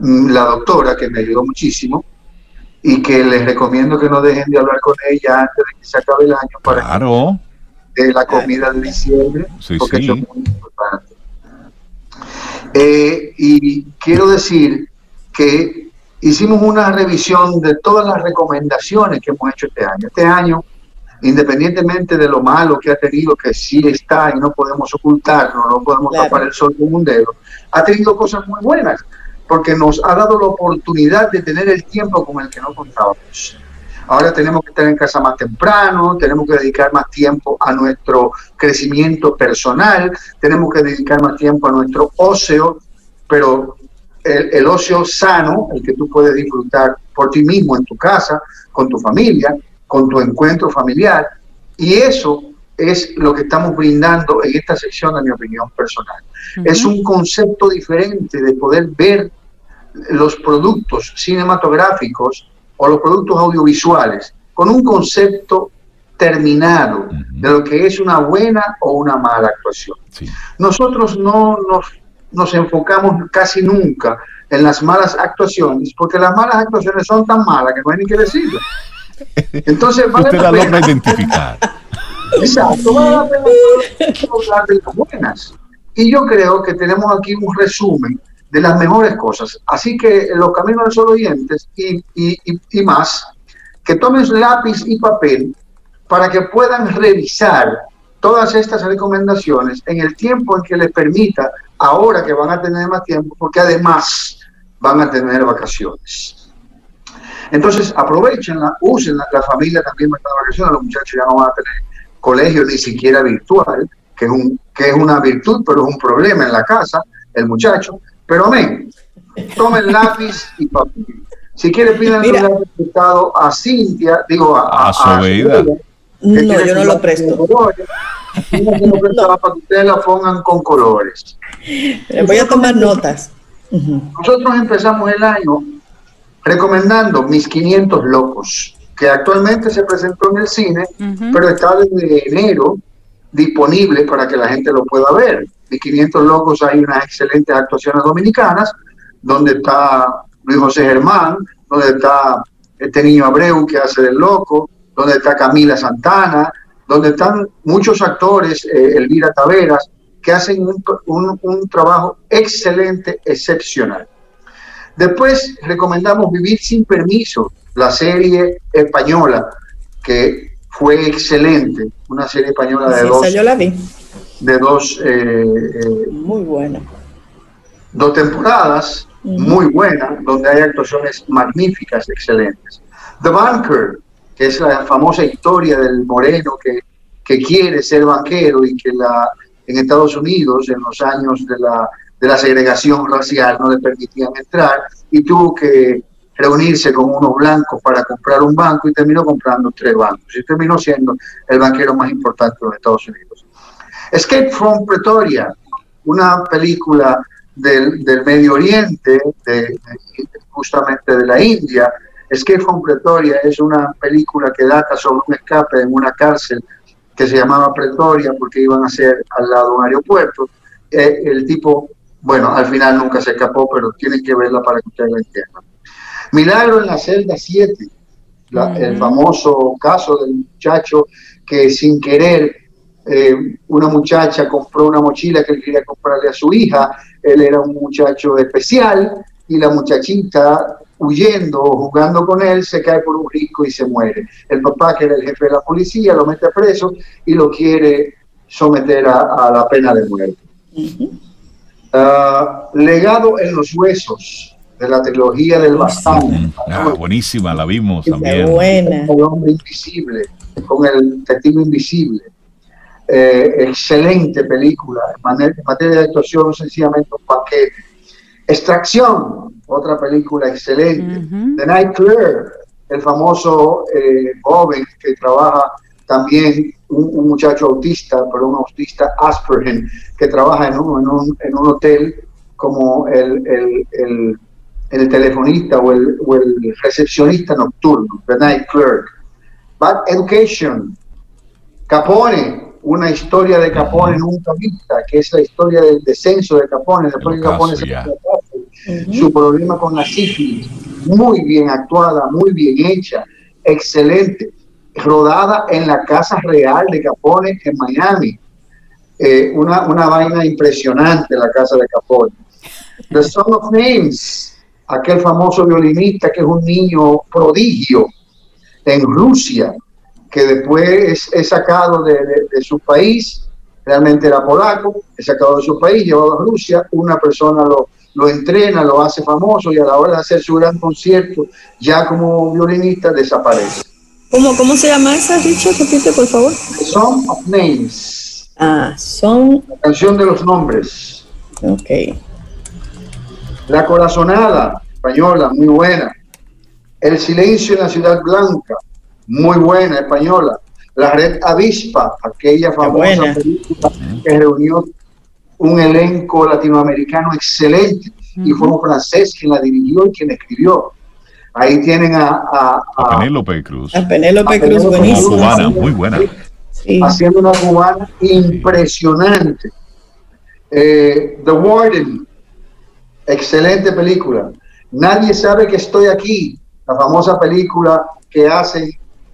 mm, la doctora que me ayudó muchísimo, y que les recomiendo que no dejen de hablar con ella antes de que se acabe el año para claro. de la comida de diciembre, porque es muy importante. Eh, y quiero decir que hicimos una revisión de todas las recomendaciones que hemos hecho este año. Este año, independientemente de lo malo que ha tenido, que sí está y no podemos ocultarlo, no podemos tapar el sol con un dedo, ha tenido cosas muy buenas porque nos ha dado la oportunidad de tener el tiempo con el que no contábamos. Ahora tenemos que estar en casa más temprano, tenemos que dedicar más tiempo a nuestro crecimiento personal, tenemos que dedicar más tiempo a nuestro ocio, pero el, el, ocio sano, el que tú puedes disfrutar por ti mismo en tu casa, con tu familia, con tu encuentro familiar, y eso es lo que estamos brindando en esta sección, de mi opinión personal. Es un concepto diferente de poder ver los productos cinematográficos o los productos audiovisuales con un concepto terminado de lo que es una buena o una mala actuación. Nosotros no nos, nos enfocamos casi nunca en las malas actuaciones, porque las malas actuaciones son tan malas que no hay ni que decirlo. Entonces, vale Usted la, logra identificar. Exacto, vale la pena hablar de las buenas. Y yo creo que tenemos aquí un resumen de las mejores cosas. Así que los caminos de solo oyentes y, y, y, más, que tomen lápiz y papel para que puedan revisar todas estas recomendaciones en el tiempo en que les permita, ahora que van a tener más tiempo, porque además van a tener vacaciones. Entonces, aprovechenla, usen la familia también va a estar vacaciones, los muchachos ya no van a tener colegio ni siquiera virtual, que es, un, que es una virtud, pero es un problema en la casa, el muchacho. Pero amén, tomen lápiz y papel. Si quiere, piden el resultado a Cintia, digo a, a, a No, yo no lo presto. Para que ustedes la pongan con colores. Voy a tomar notas. Nosotros empezamos el año recomendando Mis 500 Locos, que actualmente se presentó en el cine, pero está desde enero disponible para que la gente lo pueda ver. De 500 Locos hay unas excelentes actuaciones dominicanas, donde está Luis José Germán, donde está este niño Abreu que hace del loco, donde está Camila Santana, donde están muchos actores, eh, Elvira Taveras, que hacen un, un, trabajo excelente, excepcional. Después recomendamos Vivir sin Permiso, la serie española, que fue excelente, una serie española de dos. Yo la vi. De dos. Eh, eh, muy buena. Dos temporadas, muy buena, donde hay actuaciones magníficas, excelentes. The Banker, que es la famosa historia del moreno que, que quiere ser banquero y que la, en Estados Unidos, en los años de la, de segregación racial, no le permitían entrar y tuvo que reunirse con unos blancos para comprar un banco y terminó comprando tres bancos y terminó siendo el banquero más importante de los Estados Unidos. Escape from Pretoria, una película del, Medio Oriente, justamente de la India. Escape from Pretoria es una película que data sobre un escape en una cárcel que se llamaba Pretoria porque iban a ser al lado de un aeropuerto. Eh, el tipo, bueno, al final nunca se escapó, pero tienen que verla para que ustedes la entiendan. Milagro en la celda 7, el famoso caso del muchacho que sin querer eh, una muchacha compró una mochila que él quería comprarle a su hija, él era un muchacho especial y la muchachita huyendo o jugando con él se cae por un risco y se muere. El papá, que era el jefe de la policía, lo mete preso y lo quiere someter a, la pena de muerte. Ah, legado en los huesos de la trilogía del bastón. Ah, buenísima, la vimos también. Buena. el hombre invisible, con el testigo invisible. Eh, excelente película, en materia de actuación, sencillamente un paquete. Extracción, otra película excelente. The Night Clear, el famoso eh, joven que trabaja también, un, muchacho autista, pero un autista Asperger, que trabaja en un, en un, en un hotel como el, el, el el telefonista o el, o el recepcionista nocturno, The Night Clerk. Bad Education, Capone, una historia de Capone nunca vista, que es la historia del descenso de Capone, después de Capone se uh Su problema con la sífilis, muy bien actuada, muy bien hecha, excelente, rodada en la Casa Real de Capone en Miami. Eh, una, una vaina impresionante la Casa de Capone. The Son of Names, aquel famoso violinista que es un niño prodigio en Rusia, que después es, sacado de, su país, realmente era polaco, es sacado de su país, llevado a Rusia, una persona lo, lo entrena, lo hace famoso y a la hora de hacer su gran concierto, ya como violinista, desaparece. ¿Cómo, cómo se llama esa, Richard? Repite, por favor. Song of Names. Ah, son. La canción de los nombres. Ok. La corazonada, española, muy buena. El silencio en la ciudad blanca, muy buena, española. La red Avispa, aquella famosa película que reunió un elenco latinoamericano excelente y fue un francés quien la dirigió y quien escribió. Ahí tienen a, a, Penélope Cruz. A Penélope Cruz, buenísima. cubana, muy buena. Haciendo una cubana impresionante. Eh, The Warden, excelente película. Nadie sabe que estoy aquí, la famosa película que hacen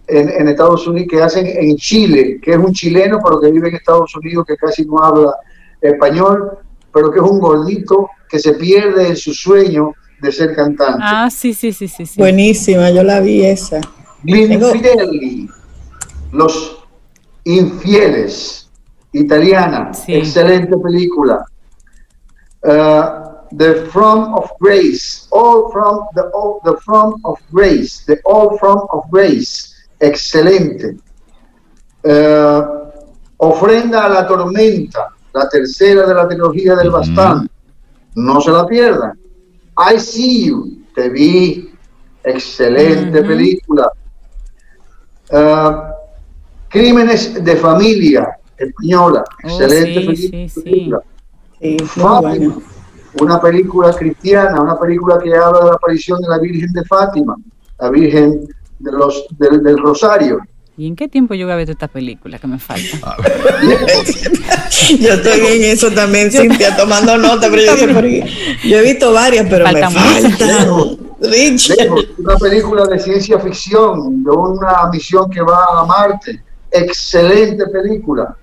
en, Estados Unidos, que hacen en Chile, que es un chileno, pero que vive en Estados Unidos, que casi no habla español, pero que es un gordito que se pierde en su sueño de ser cantante. Ah, sí, sí, sí, sí. Buenísima, yo la vi esa. Glenn Los Infieles, italiana, excelente película. Uh, the From of Grace, All From the, all, the From of Grace, The All From of Grace, excelente. Uh, ofrenda a la tormenta, la tercera de la trilogía del Bastán. No se la pierdan. I See You, te vi, excelente película. Uh, Crímenes de familia, española, oh, excelente película. Fátima, una película cristiana, una película que habla de la aparición de la Virgen de Fátima, la Virgen de los, del Rosario. ¿Y en qué tiempo yo voy a ver esta película que me falta? yo estoy en eso también, Cintia, tomando nota, pero yo, yo he visto varias, pero me falta. Una película de ciencia ficción, de una misión que va a Marte. Excelente película.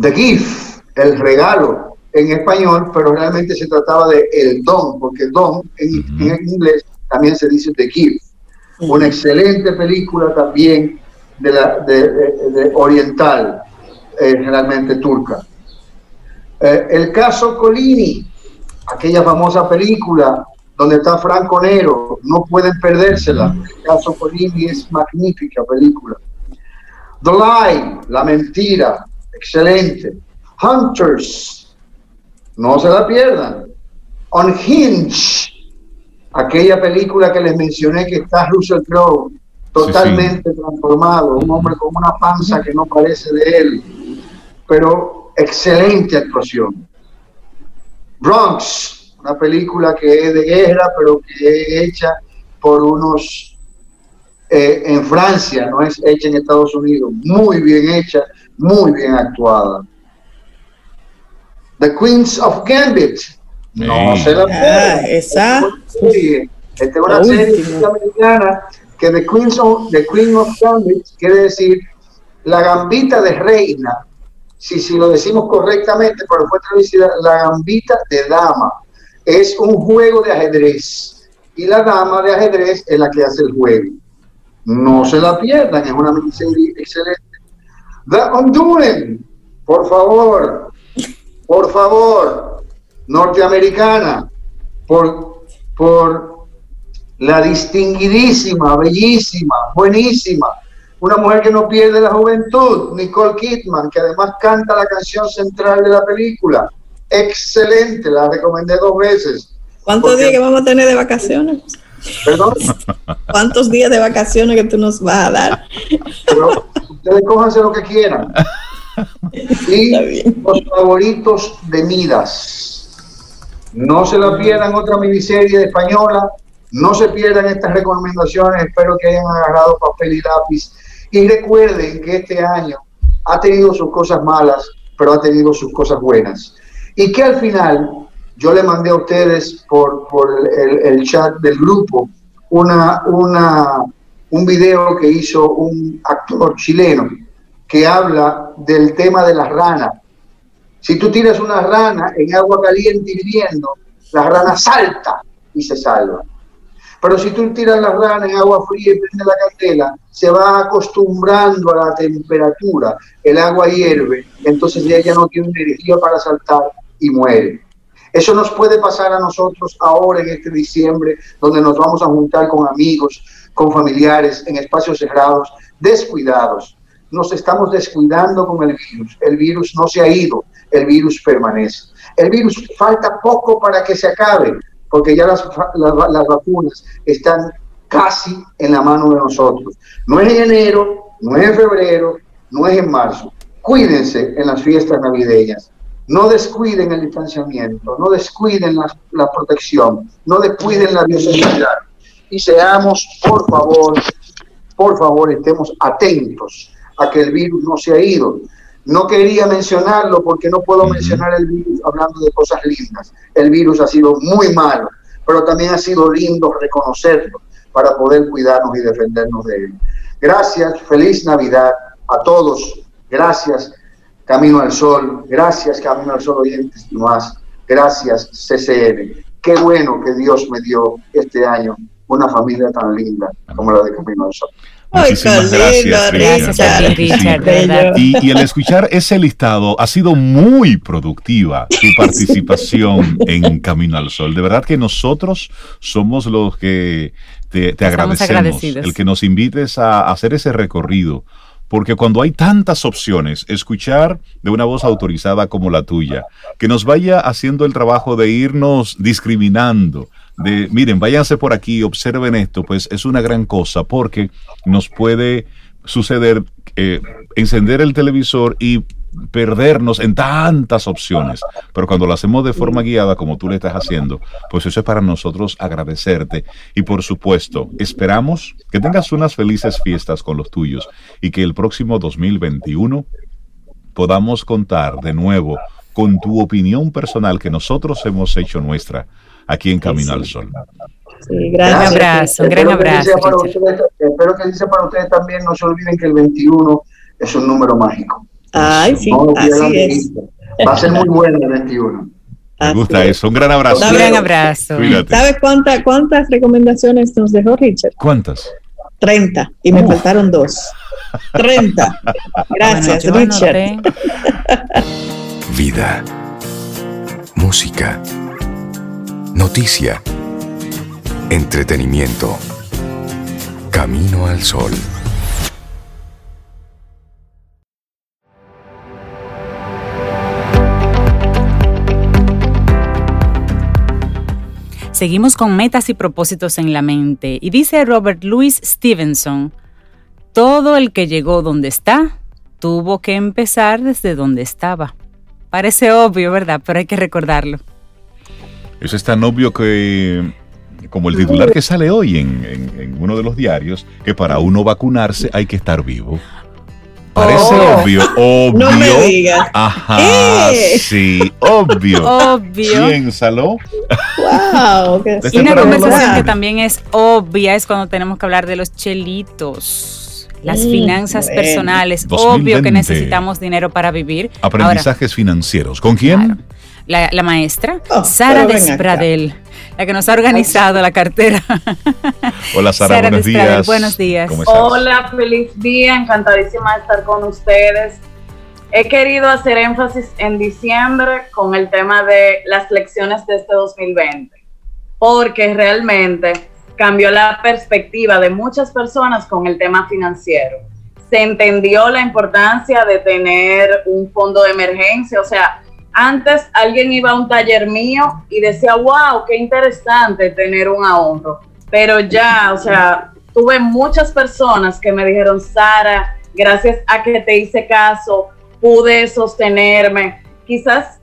The Gift, el regalo en español, pero realmente se trataba de el don, porque don en, en inglés también se dice The Gift una excelente película también de, la, de, oriental, eh, generalmente turca. Eh, el caso Colini, aquella famosa película donde está Franco Nero, no pueden perdérsela. El caso Colini es magnífica película. The Lie, La Mentira, excelente. Hunters, no se la pierdan. Unhinged, aquella película que les mencioné que está Russell Crowe totalmente transformado, un hombre con una panza que no parece de él, pero excelente actuación. Bronx, una película que es de guerra, pero que es hecha por unos eh, en Francia, no es hecha en Estados Unidos, muy bien hecha, muy bien actuada. The Queens of Gambit, no se la ah, esa. Esta es una serie americana que The Queen of, The Queen of Gambit quiere decir la gambita de reina. Si, si lo decimos correctamente, pero fue traducida la gambita de dama. Es un juego de ajedrez. Y la dama de ajedrez es la que hace el juego. No se la pierdan, es una miniserie excelente. The Honduran, por favor, por favor, norteamericana por, por la distinguidísima, bellísima, buenísima, una mujer que no pierde la juventud, Nicole Kidman, que además canta la canción central de la película. Excelente, la recomendé dos veces. ¿Cuántos días que vamos a tener de vacaciones? ¿Perdón? ¿Cuántos días de vacaciones que tú nos vas a dar? ustedes cójanse lo que quieran. Y los favoritos de Midas. No se la pierdan otra miniserie española, no se pierdan estas recomendaciones, espero que hayan agarrado papel y lápiz y recuerden que este año ha tenido sus cosas malas, pero ha tenido sus cosas buenas. Y que al final yo le mandé a ustedes por, el, chat del grupo una, una, un video que hizo un actor chileno que habla del tema de las ranas. Si tú tiras una rana en agua caliente hirviendo, la rana salta y se salva. Pero si tú tiras la rana en agua fría y prende la candela, se va acostumbrando a la temperatura, el agua hierve, entonces ella no tiene energía para saltar y muere. Eso nos puede pasar a nosotros ahora en este diciembre, donde nos vamos a juntar con amigos, con familiares, en espacios cerrados, descuidados. Nos estamos descuidando con el virus. El virus no se ha ido, el virus permanece. El virus falta poco para que se acabe, porque ya las, las, vacunas están casi en la mano de nosotros. No es en enero, no es en febrero, no es en marzo. Cuídense en las fiestas navideñas. No descuiden el distanciamiento, no descuiden la, la protección, no descuiden la bioseguridad. Y seamos, por favor, por favor, estemos atentos a que el virus no se ha ido. No quería mencionarlo porque no puedo mencionar el virus hablando de cosas lindas. El virus ha sido muy malo, pero también ha sido lindo reconocerlo para poder cuidarnos y defendernos de él. Gracias, feliz Navidad a todos. Gracias, Camino al Sol. Gracias, Camino al Sol oyentes y más. Gracias, CCN. Qué bueno que Dios me dio este año una familia tan linda como la de Camino al Sol. Muchísimas gracias, Richard. y, el escuchar ese listado ha sido muy productiva tu participación en Camino al Sol. De verdad que nosotros somos los que te, agradecemos. El que nos invites a hacer ese recorrido. Porque cuando hay tantas opciones, escuchar de una voz autorizada como la tuya, que nos vaya haciendo el trabajo de irnos discriminando, de, miren, váyanse por aquí, observen esto, pues es una gran cosa porque nos puede suceder eh, encender el televisor y perdernos en tantas opciones. Pero cuando lo hacemos de forma guiada, como tú le estás haciendo, pues eso es para nosotros agradecerte. Y por supuesto, esperamos que tengas unas felices fiestas con los tuyos y que el próximo 2021 podamos contar de nuevo con tu opinión personal que nosotros hemos hecho nuestra aquí en Camino al Sol. Sí, gran abrazo, un gran abrazo. espero que dice para ustedes también, no se olviden que el 21 es un número mágico. Ay, sí, así es. Va a ser muy bueno el 21. Me gusta eso. Un gran abrazo. Un gran abrazo. ¿Sabes cuántas cuántas recomendaciones nos dejó Richard? ¿Cuántas? 30 y me faltaron dos. 30. Gracias, Richard. Vida. Música Noticia. Entretenimiento. Camino al sol. Seguimos con metas y propósitos en la mente. Y dice Robert Louis Stevenson, todo el que llegó donde está, tuvo que empezar desde donde estaba. Parece obvio, ¿verdad? Pero hay que recordarlo. Eso es tan obvio que, como el titular que sale hoy en, uno de los diarios, que para uno vacunarse hay que estar vivo. Parece oh. obvio, obvio. No me digas. Ajá, sí, obvio. Obvio. Piénsalo. Wow. y una conversación que también es obvia es cuando tenemos que hablar de los chelitos. Las mm, finanzas personales. Obvio que necesitamos dinero para vivir. Aprendizajes financieros. ¿Con quién? la, maestra, oh, Sara Despradel, la que nos ha organizado la cartera. Hola Sara, buenos días. Buenos días. Hola, feliz día, encantadísima de estar con ustedes. He querido hacer énfasis en diciembre con el tema de las lecciones de este 2020, porque realmente cambió la perspectiva de muchas personas con el tema financiero. Se entendió la importancia de tener un fondo de emergencia, o sea, antes alguien iba a un taller mío y decía, wow, qué interesante tener un ahorro. Pero ya, o sea, tuve muchas personas que me dijeron, Sara, gracias a que te hice caso, pude sostenerme. Quizás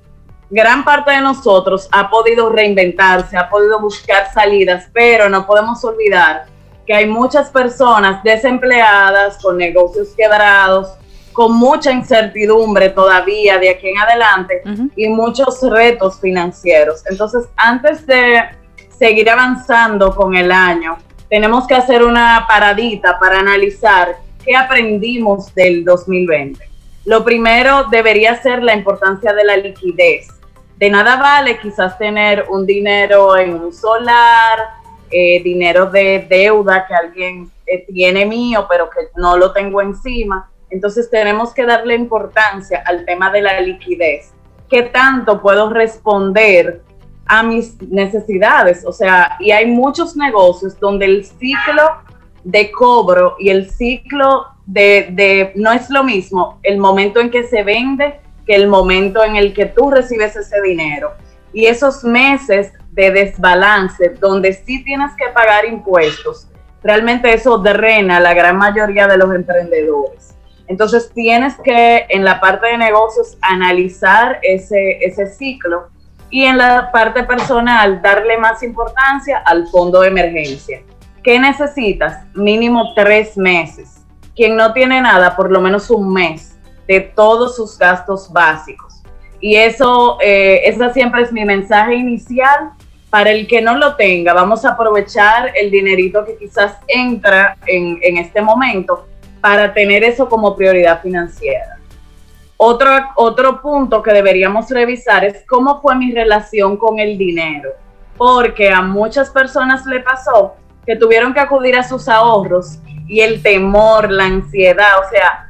gran parte de nosotros ha podido reinventarse, ha podido buscar salidas, pero no podemos olvidar que hay muchas personas desempleadas, con negocios quebrados, con mucha incertidumbre todavía de aquí en adelante y muchos retos financieros. Entonces, antes de seguir avanzando con el año, tenemos que hacer una paradita para analizar qué aprendimos del 2020. Lo primero debería ser la importancia de la liquidez. De nada vale quizás tener un dinero en un solar, eh, dinero de deuda que alguien eh, tiene mío, pero que no lo tengo encima. Entonces tenemos que darle importancia al tema de la liquidez. ¿Qué tanto puedo responder a mis necesidades? O sea, y hay muchos negocios donde el ciclo de cobro y el ciclo de, de, no es lo mismo el momento en que se vende que el momento en el que tú recibes ese dinero. Y esos meses de desbalance donde sí tienes que pagar impuestos, realmente eso drena la gran mayoría de los emprendedores. Entonces tienes que en la parte de negocios analizar ese, ese ciclo y en la parte personal darle más importancia al fondo de emergencia. ¿Qué necesitas? Mínimo tres meses. Quien no tiene nada, por lo menos un mes de todos sus gastos básicos. Y eso, eh, esa siempre es mi mensaje inicial. Para el que no lo tenga, vamos a aprovechar el dinerito que quizás entra en, en este momento para tener eso como prioridad financiera. Otro, otro punto que deberíamos revisar es cómo fue mi relación con el dinero, porque a muchas personas le pasó que tuvieron que acudir a sus ahorros y el temor, la ansiedad, o sea,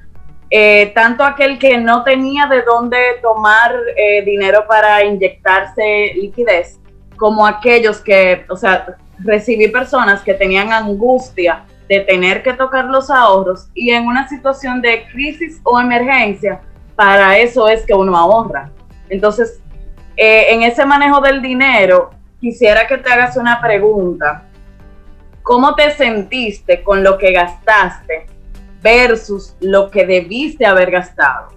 eh, tanto aquel que no tenía de dónde tomar eh, dinero para inyectarse liquidez, como aquellos que, o sea, recibí personas que tenían angustia de tener que tocar los ahorros y en una situación de crisis o emergencia, para eso es que uno ahorra. Entonces, eh, en ese manejo del dinero, quisiera que te hagas una pregunta. ¿Cómo te sentiste con lo que gastaste versus lo que debiste haber gastado?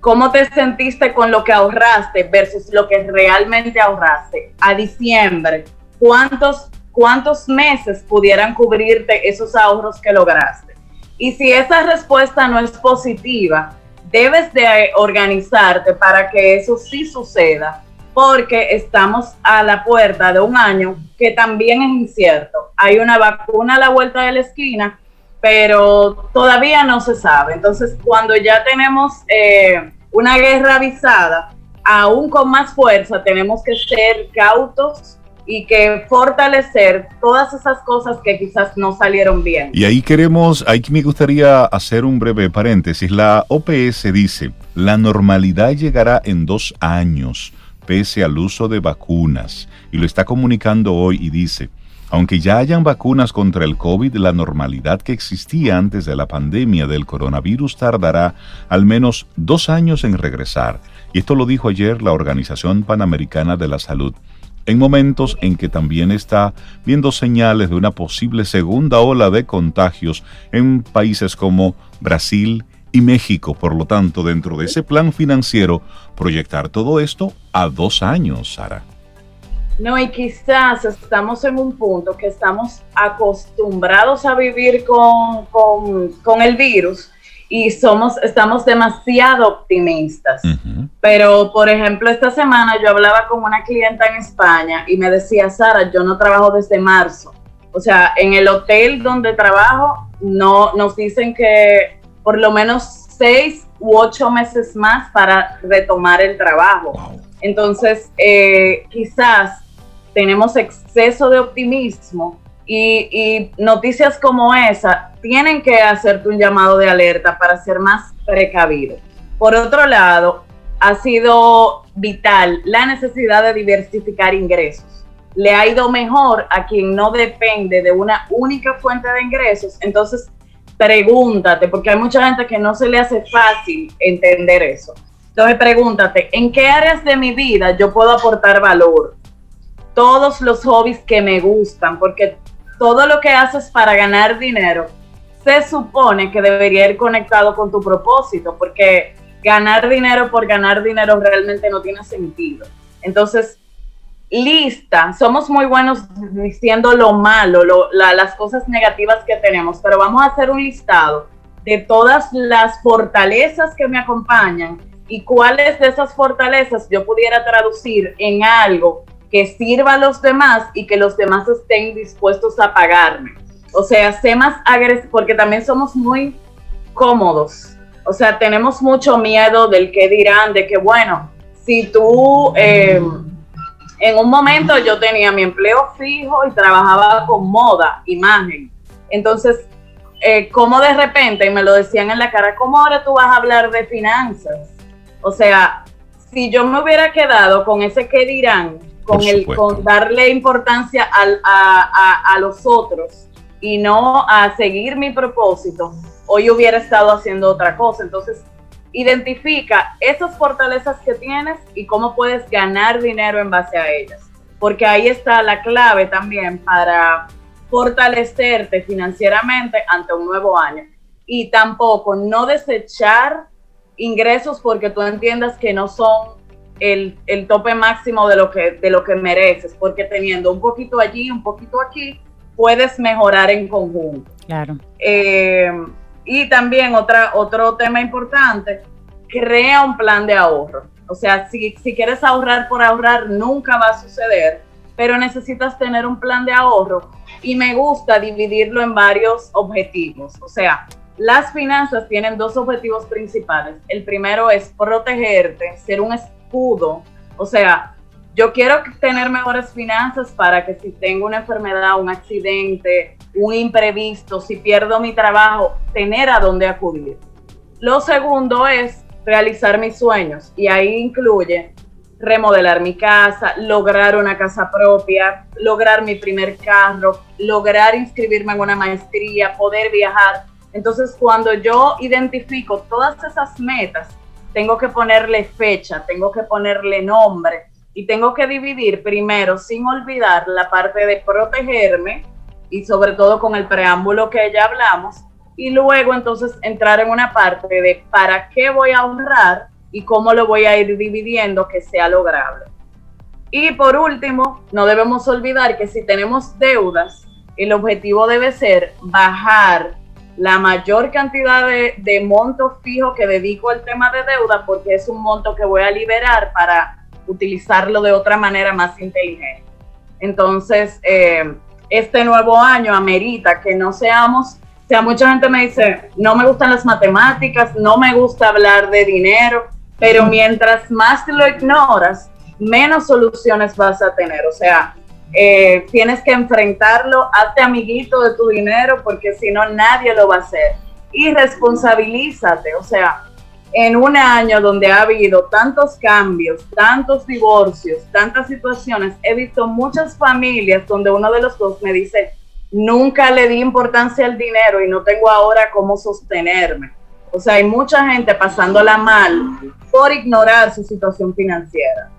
¿Cómo te sentiste con lo que ahorraste versus lo que realmente ahorraste? A diciembre, ¿cuántos cuántos meses pudieran cubrirte esos ahorros que lograste. Y si esa respuesta no es positiva, debes de organizarte para que eso sí suceda, porque estamos a la puerta de un año que también es incierto. Hay una vacuna a la vuelta de la esquina, pero todavía no se sabe. Entonces, cuando ya tenemos eh, una guerra avisada, aún con más fuerza, tenemos que ser cautos y que fortalecer todas esas cosas que quizás no salieron bien. Y ahí queremos, ahí me gustaría hacer un breve paréntesis. La OPS dice, la normalidad llegará en dos años, pese al uso de vacunas. Y lo está comunicando hoy y dice, aunque ya hayan vacunas contra el COVID, la normalidad que existía antes de la pandemia del coronavirus tardará al menos dos años en regresar. Y esto lo dijo ayer la Organización Panamericana de la Salud en momentos en que también está viendo señales de una posible segunda ola de contagios en países como Brasil y México. Por lo tanto, dentro de ese plan financiero, proyectar todo esto a dos años, Sara. No, y quizás estamos en un punto que estamos acostumbrados a vivir con, con el virus y somos, estamos demasiado optimistas. Pero, por ejemplo, esta semana yo hablaba con una clienta en España y me decía, Sara, yo no trabajo desde marzo. O sea, en el hotel donde trabajo, no, nos dicen que por lo menos seis u ocho meses más para retomar el trabajo. Entonces, eh, quizás tenemos exceso de optimismo y, noticias como esa tienen que hacerte un llamado de alerta para ser más precavido. Por otro lado, ha sido vital la necesidad de diversificar ingresos. Le ha ido mejor a quien no depende de una única fuente de ingresos. Entonces, pregúntate, porque hay mucha gente que no se le hace fácil entender eso. Entonces, pregúntate, ¿en qué áreas de mi vida yo puedo aportar valor? Todos los hobbies que me gustan, porque todo lo que haces para ganar dinero se supone que debería ir conectado con tu propósito, porque ganar dinero por ganar dinero realmente no tiene sentido. Entonces, lista, somos muy buenos diciendo lo malo, las cosas negativas que tenemos, pero vamos a hacer un listado de todas las fortalezas que me acompañan y cuáles de esas fortalezas yo pudiera traducir en algo que sirva a los demás y que los demás estén dispuestos a pagarme. O sea, sé más agresivo, porque también somos muy cómodos. O sea, tenemos mucho miedo del que dirán, de que, bueno, si tú, eh, en un momento yo tenía mi empleo fijo y trabajaba con moda, imagen. Entonces, eh, como de repente, y me lo decían en la cara, ¿cómo ahora tú vas a hablar de finanzas? O sea, si yo me hubiera quedado con ese que dirán, con, el, con darle importancia a, a, los otros y no a seguir mi propósito, hoy hubiera estado haciendo otra cosa. Entonces, identifica esas fortalezas que tienes y cómo puedes ganar dinero en base a ellas. Porque ahí está la clave también para fortalecerte financieramente ante un nuevo año. Y tampoco no desechar ingresos porque tú entiendas que no son el, tope máximo de lo, que, de lo que mereces, porque teniendo un poquito allí, un poquito aquí, puedes mejorar en conjunto. Claro. Eh, y también otra, otro tema importante, crea un plan de ahorro. O sea, si, si quieres ahorrar por ahorrar, nunca va a suceder, pero necesitas tener un plan de ahorro y me gusta dividirlo en varios objetivos. O sea, las finanzas tienen dos objetivos principales. El primero es protegerte, ser un escudo. O sea, yo quiero tener mejores finanzas para que si tengo una enfermedad, un accidente, un imprevisto, si pierdo mi trabajo, tener a dónde acudir. Lo segundo es realizar mis sueños y ahí incluye remodelar mi casa, lograr una casa propia, lograr mi primer carro, lograr inscribirme en una maestría, poder viajar. Entonces, cuando yo identifico todas esas metas, tengo que ponerle fecha, tengo que ponerle nombre y tengo que dividir primero, sin olvidar la parte de protegerme y sobre todo con el preámbulo que ya hablamos, y luego entonces entrar en una parte de para qué voy a ahorrar y cómo lo voy a ir dividiendo que sea lograble. Y por último, no debemos olvidar que si tenemos deudas, el objetivo debe ser bajar la mayor cantidad de, de monto fijo que dedico al tema de deuda porque es un monto que voy a liberar para utilizarlo de otra manera más inteligente. Entonces, eh, este nuevo año amerita que no seamos, o sea, mucha gente me dice, no me gustan las matemáticas, no me gusta hablar de dinero, pero mientras más lo ignoras, menos soluciones vas a tener. O sea, eh, tienes que enfrentarlo, hazte amiguito de tu dinero porque si no nadie lo va a hacer. Y responsabilízate, o sea, en un año donde ha habido tantos cambios, tantos divorcios, tantas situaciones, he visto muchas familias donde uno de los dos me dice, nunca le di importancia al dinero y no tengo ahora cómo sostenerme. O sea, hay mucha gente pasándola mal por ignorar su situación financiera.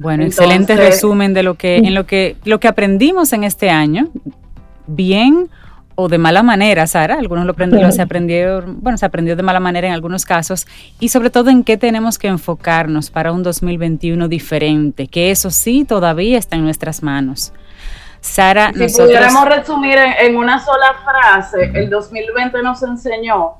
Bueno, excelente resumen de lo que en lo que lo que aprendimos en este año, bien o de mala manera, Sara, algunos lo aprendieron, se aprendieron, bueno, se aprendió de mala manera en algunos casos, y sobre todo en qué tenemos que enfocarnos para un 2021 diferente, que eso sí todavía está en nuestras manos. Sara, si pudiéramos resumir en, una sola frase, el 2020 nos enseñó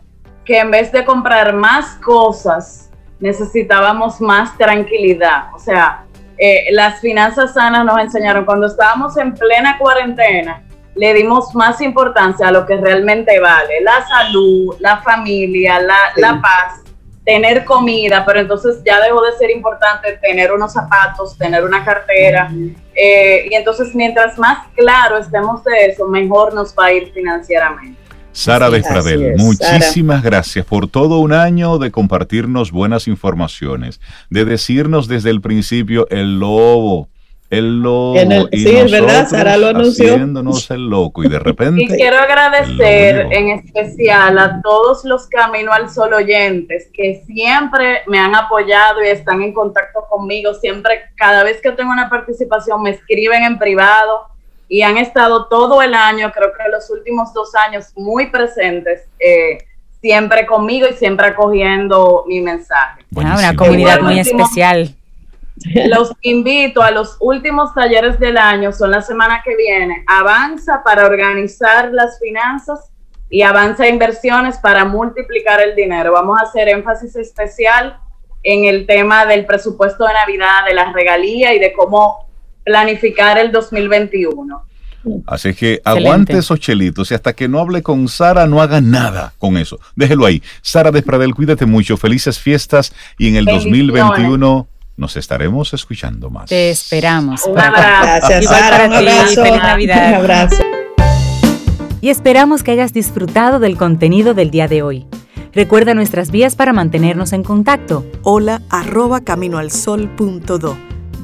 que en vez de comprar más cosas, necesitábamos más tranquilidad. O sea, eh, las finanzas sanas nos enseñaron cuando estábamos en plena cuarentena, le dimos más importancia a lo que realmente vale, la salud, la familia, la, paz, tener comida, pero entonces ya dejó de ser importante tener unos zapatos, tener una cartera, eh, y entonces mientras más claro estemos de eso, mejor nos va a ir financieramente. Sara Despradel, muchísimas gracias por todo un año de compartirnos buenas informaciones, de decirnos desde el principio el lobo el lobo. y sí, es verdad, Sara lo anunció. Haciéndonos el loco y de repente. Y quiero agradecer en especial a todos los Camino al Sol oyentes que siempre me han apoyado y están en contacto conmigo. Siempre, cada vez que tengo una participación, me escriben en privado y han estado todo el año, creo que los últimos dos años, muy presentes. Eh, siempre conmigo y siempre acogiendo mi mensaje. Ah, una comunidad muy especial. Los invito a los últimos talleres del año, son la semana que viene. Avanza para organizar las finanzas y avanza inversiones para multiplicar el dinero. Vamos a hacer énfasis especial en el tema del presupuesto de Navidad, de la regalía y de cómo planificar el 2021. Así que aguante esos chelitos y hasta que no hable con Sara no haga nada con eso. Déjelo ahí. Sara Despradel, cuídate mucho, felices fiestas y en el 2021 nos estaremos escuchando más. Te esperamos. Un abrazo. Gracias, Sara. Un abrazo. Feliz Navidad. Un abrazo. Y esperamos que hayas disfrutado del contenido del día de hoy. Recuerda nuestras vías para mantenernos en contacto. Hola arroba caminoalsol.do.